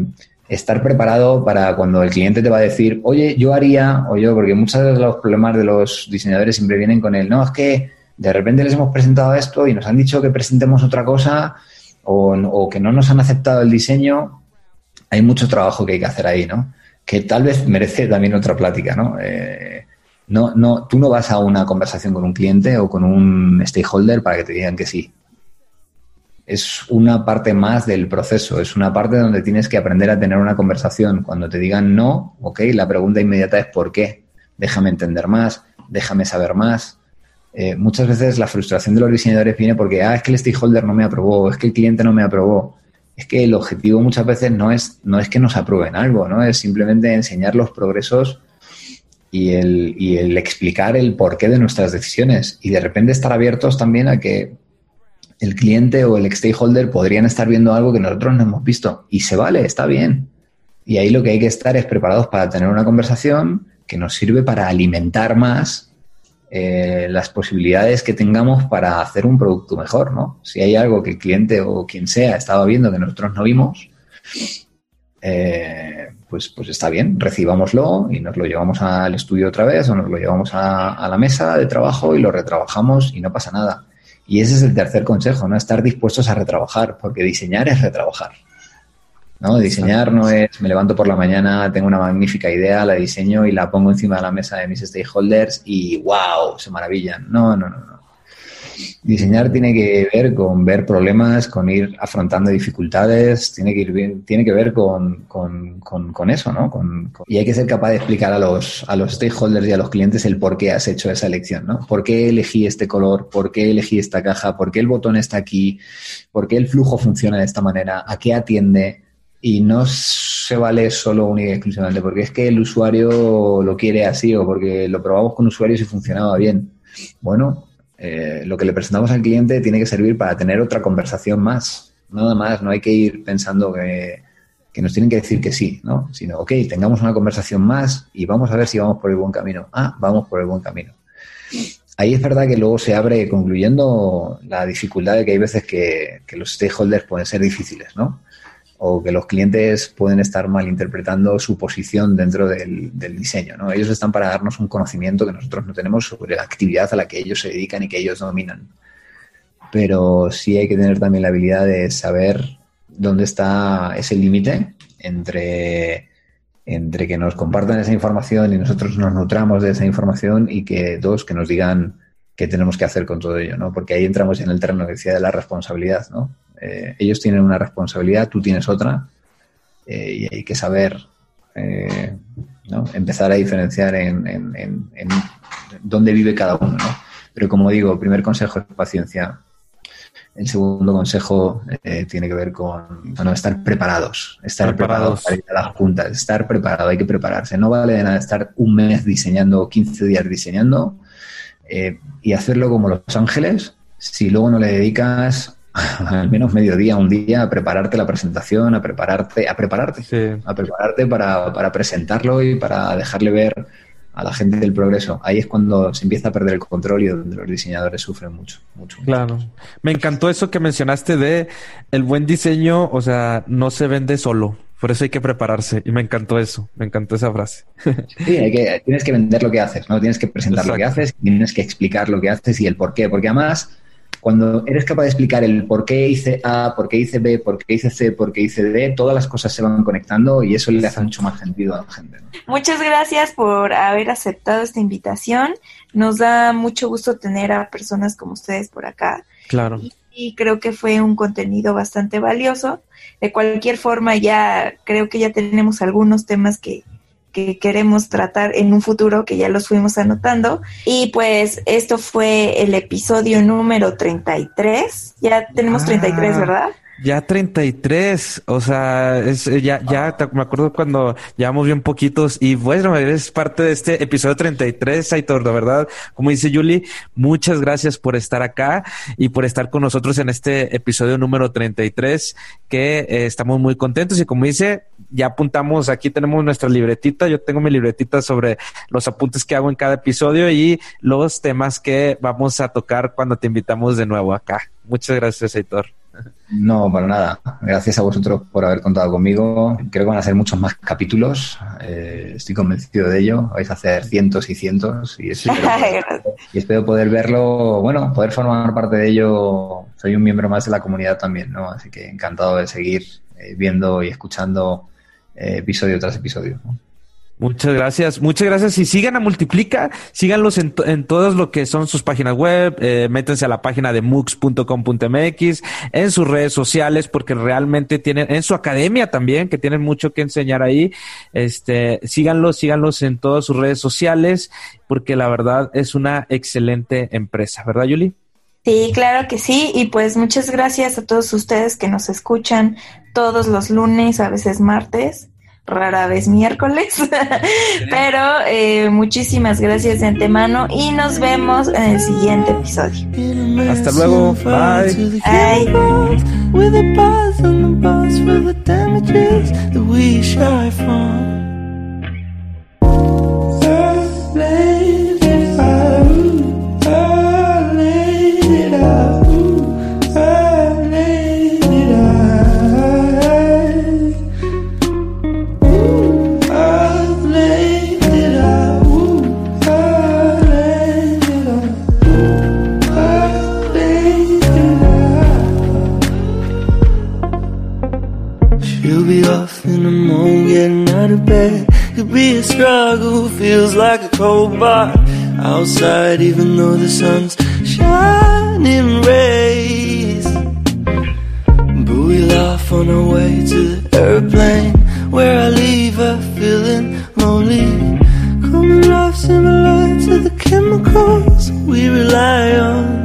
S2: estar preparado para cuando el cliente te va a decir, oye, yo haría, o yo, porque muchos de los problemas de los diseñadores siempre vienen con el, no, es que de repente les hemos presentado esto y nos han dicho que presentemos otra cosa o, o que no nos han aceptado el diseño. Hay mucho trabajo que hay que hacer ahí, ¿no? Que tal vez merece también otra plática, ¿no? Eh, no, no, tú no vas a una conversación con un cliente o con un stakeholder para que te digan que sí. Es una parte más del proceso, es una parte donde tienes que aprender a tener una conversación. Cuando te digan no, ok, la pregunta inmediata es ¿por qué? Déjame entender más, déjame saber más. Eh, muchas veces la frustración de los diseñadores viene porque, ah, es que el stakeholder no me aprobó, es que el cliente no me aprobó. Es que el objetivo muchas veces no es, no es que nos aprueben algo, ¿no? Es simplemente enseñar los progresos y el, y el explicar el porqué de nuestras decisiones y de repente estar abiertos también a que el cliente o el stakeholder podrían estar viendo algo que nosotros no hemos visto y se vale, está bien. Y ahí lo que hay que estar es preparados para tener una conversación que nos sirve para alimentar más eh, las posibilidades que tengamos para hacer un producto mejor, ¿no? Si hay algo que el cliente o quien sea estaba viendo que nosotros no vimos, eh, pues, pues está bien, recibámoslo y nos lo llevamos al estudio otra vez o nos lo llevamos a, la mesa de trabajo y lo retrabajamos y no pasa nada. Y ese es el tercer consejo, ¿no? Estar dispuestos a retrabajar, porque diseñar es retrabajar. ¿no? Diseñar no es me levanto por la mañana, tengo una magnífica idea, la diseño y la pongo encima de la mesa de mis stakeholders y wow, se maravillan. No, no, no, no. Diseñar tiene que ver con ver problemas, con ir afrontando dificultades, tiene que, ir tiene que ver con, eso, ¿no? y hay que ser capaz de explicar a los, a los stakeholders y a los clientes el por qué has hecho esa elección, ¿no? ¿Por qué elegí este color? ¿Por qué elegí esta caja? ¿Por qué el botón está aquí? ¿Por qué el flujo funciona de esta manera? ¿A qué atiende? y no se vale solo única y exclusivamente porque es que el usuario lo quiere así o porque lo probamos con usuarios y funcionaba bien. Bueno, eh, lo que le presentamos al cliente tiene que servir para tener otra conversación más. Nada más, no hay que ir pensando que, que nos tienen que decir que sí, ¿no? Sino, ok, tengamos una conversación más y vamos a ver si vamos por el buen camino. Ah, vamos por el buen camino. Ahí es verdad que luego se abre, concluyendo, la dificultad de que hay veces que, que los stakeholders pueden ser difíciles, ¿no? O que los clientes pueden estar malinterpretando su posición dentro del, diseño. ¿no? Ellos están para darnos un conocimiento que nosotros no tenemos sobre la actividad a la que ellos se dedican y que ellos dominan. Pero sí hay que tener también la habilidad de saber dónde está ese límite entre, entre que nos compartan esa información y nosotros nos nutramos de esa información y que dos, que nos digan qué tenemos que hacer con todo ello, ¿no? Porque ahí entramos en el terreno que decía de la responsabilidad, ¿no? Eh, ellos tienen una responsabilidad, tú tienes otra, eh, y hay que saber eh, empezar a diferenciar en, dónde vive cada uno. ¿no? Pero como digo, el primer consejo es paciencia. El segundo consejo tiene que ver con estar preparados, estar preparados. para ir a las juntas, estar preparado, hay que prepararse. No vale de nada estar un mes diseñando, 15 días diseñando y hacerlo como Los Ángeles si luego no le dedicas al menos medio día, un día, a prepararte la presentación, a prepararte, a prepararte, a prepararte para, para, presentarlo y para dejarle ver a la gente del progreso. Ahí es cuando se empieza a perder el control y donde los diseñadores sufren mucho, mucho.
S1: Claro. Me encantó eso que mencionaste de el buen diseño, o sea, no se vende solo. Por eso hay que prepararse. Y me encantó eso. Me encantó esa frase.
S2: Sí, hay que, tienes que vender lo que haces, ¿no? Tienes que presentar lo que haces, tienes que explicar lo que haces y el por qué. Porque además, cuando eres capaz de explicar el por qué hice A, por qué hice B, por qué hice C, por qué hice D, todas las cosas se van conectando y eso le hace mucho más sentido a la gente.
S4: Muchas gracias por haber aceptado esta invitación. Nos da mucho gusto tener a personas como ustedes por acá.
S1: Claro.
S4: y creo que fue un contenido bastante valioso. De cualquier forma, ya creo que ya tenemos algunos temas que, que queremos tratar en un futuro, que ya los fuimos anotando. Y pues esto fue el episodio número 33. Ya tenemos 33, ah. ¿verdad?
S1: Ya 33, o sea, es, eh, ya, ya me acuerdo cuando llevamos bien poquitos y bueno, eres parte de este episodio 33, Aitor, de verdad, como dice Julie, muchas gracias por estar acá y por estar con nosotros en este episodio número 33, que eh, estamos muy contentos y como dice, ya apuntamos, aquí tenemos nuestra libretita, yo tengo mi libretita sobre los apuntes que hago en cada episodio y los temas que vamos a tocar cuando te invitamos de nuevo acá. Muchas gracias, Aitor.
S2: No, para nada. Gracias a vosotros por haber contado conmigo. Creo que van a ser muchos más capítulos. Eh, estoy convencido de ello. Vais a hacer cientos y cientos y espero, y espero poder verlo, bueno, poder formar parte de ello. Soy un miembro más de la comunidad también, ¿no? Así que encantado de seguir eh, viendo y escuchando eh, episodio tras episodio.
S1: Muchas gracias, muchas gracias. Y sigan a Multiplica, síganlos en, en todos lo que son sus páginas web, eh, métanse a la página de mux.com.mx, en sus redes sociales, porque realmente tienen, en su academia también, que tienen mucho que enseñar ahí. Este, síganlos, síganlos en todas sus redes sociales, porque la verdad es una excelente empresa, ¿verdad, Yuli?
S4: Sí, claro que sí. Y pues muchas gracias a todos ustedes que nos escuchan todos los lunes, a veces martes rara vez miércoles. Pero eh, muchísimas gracias de antemano y nos vemos en el siguiente episodio.
S1: Hasta luego. Bye. Be a struggle, feels like a cold bar outside, even though the sun's shining rays. But we laugh on our way to the airplane, where I leave her feeling lonely. Coming off similar to the chemicals we rely on.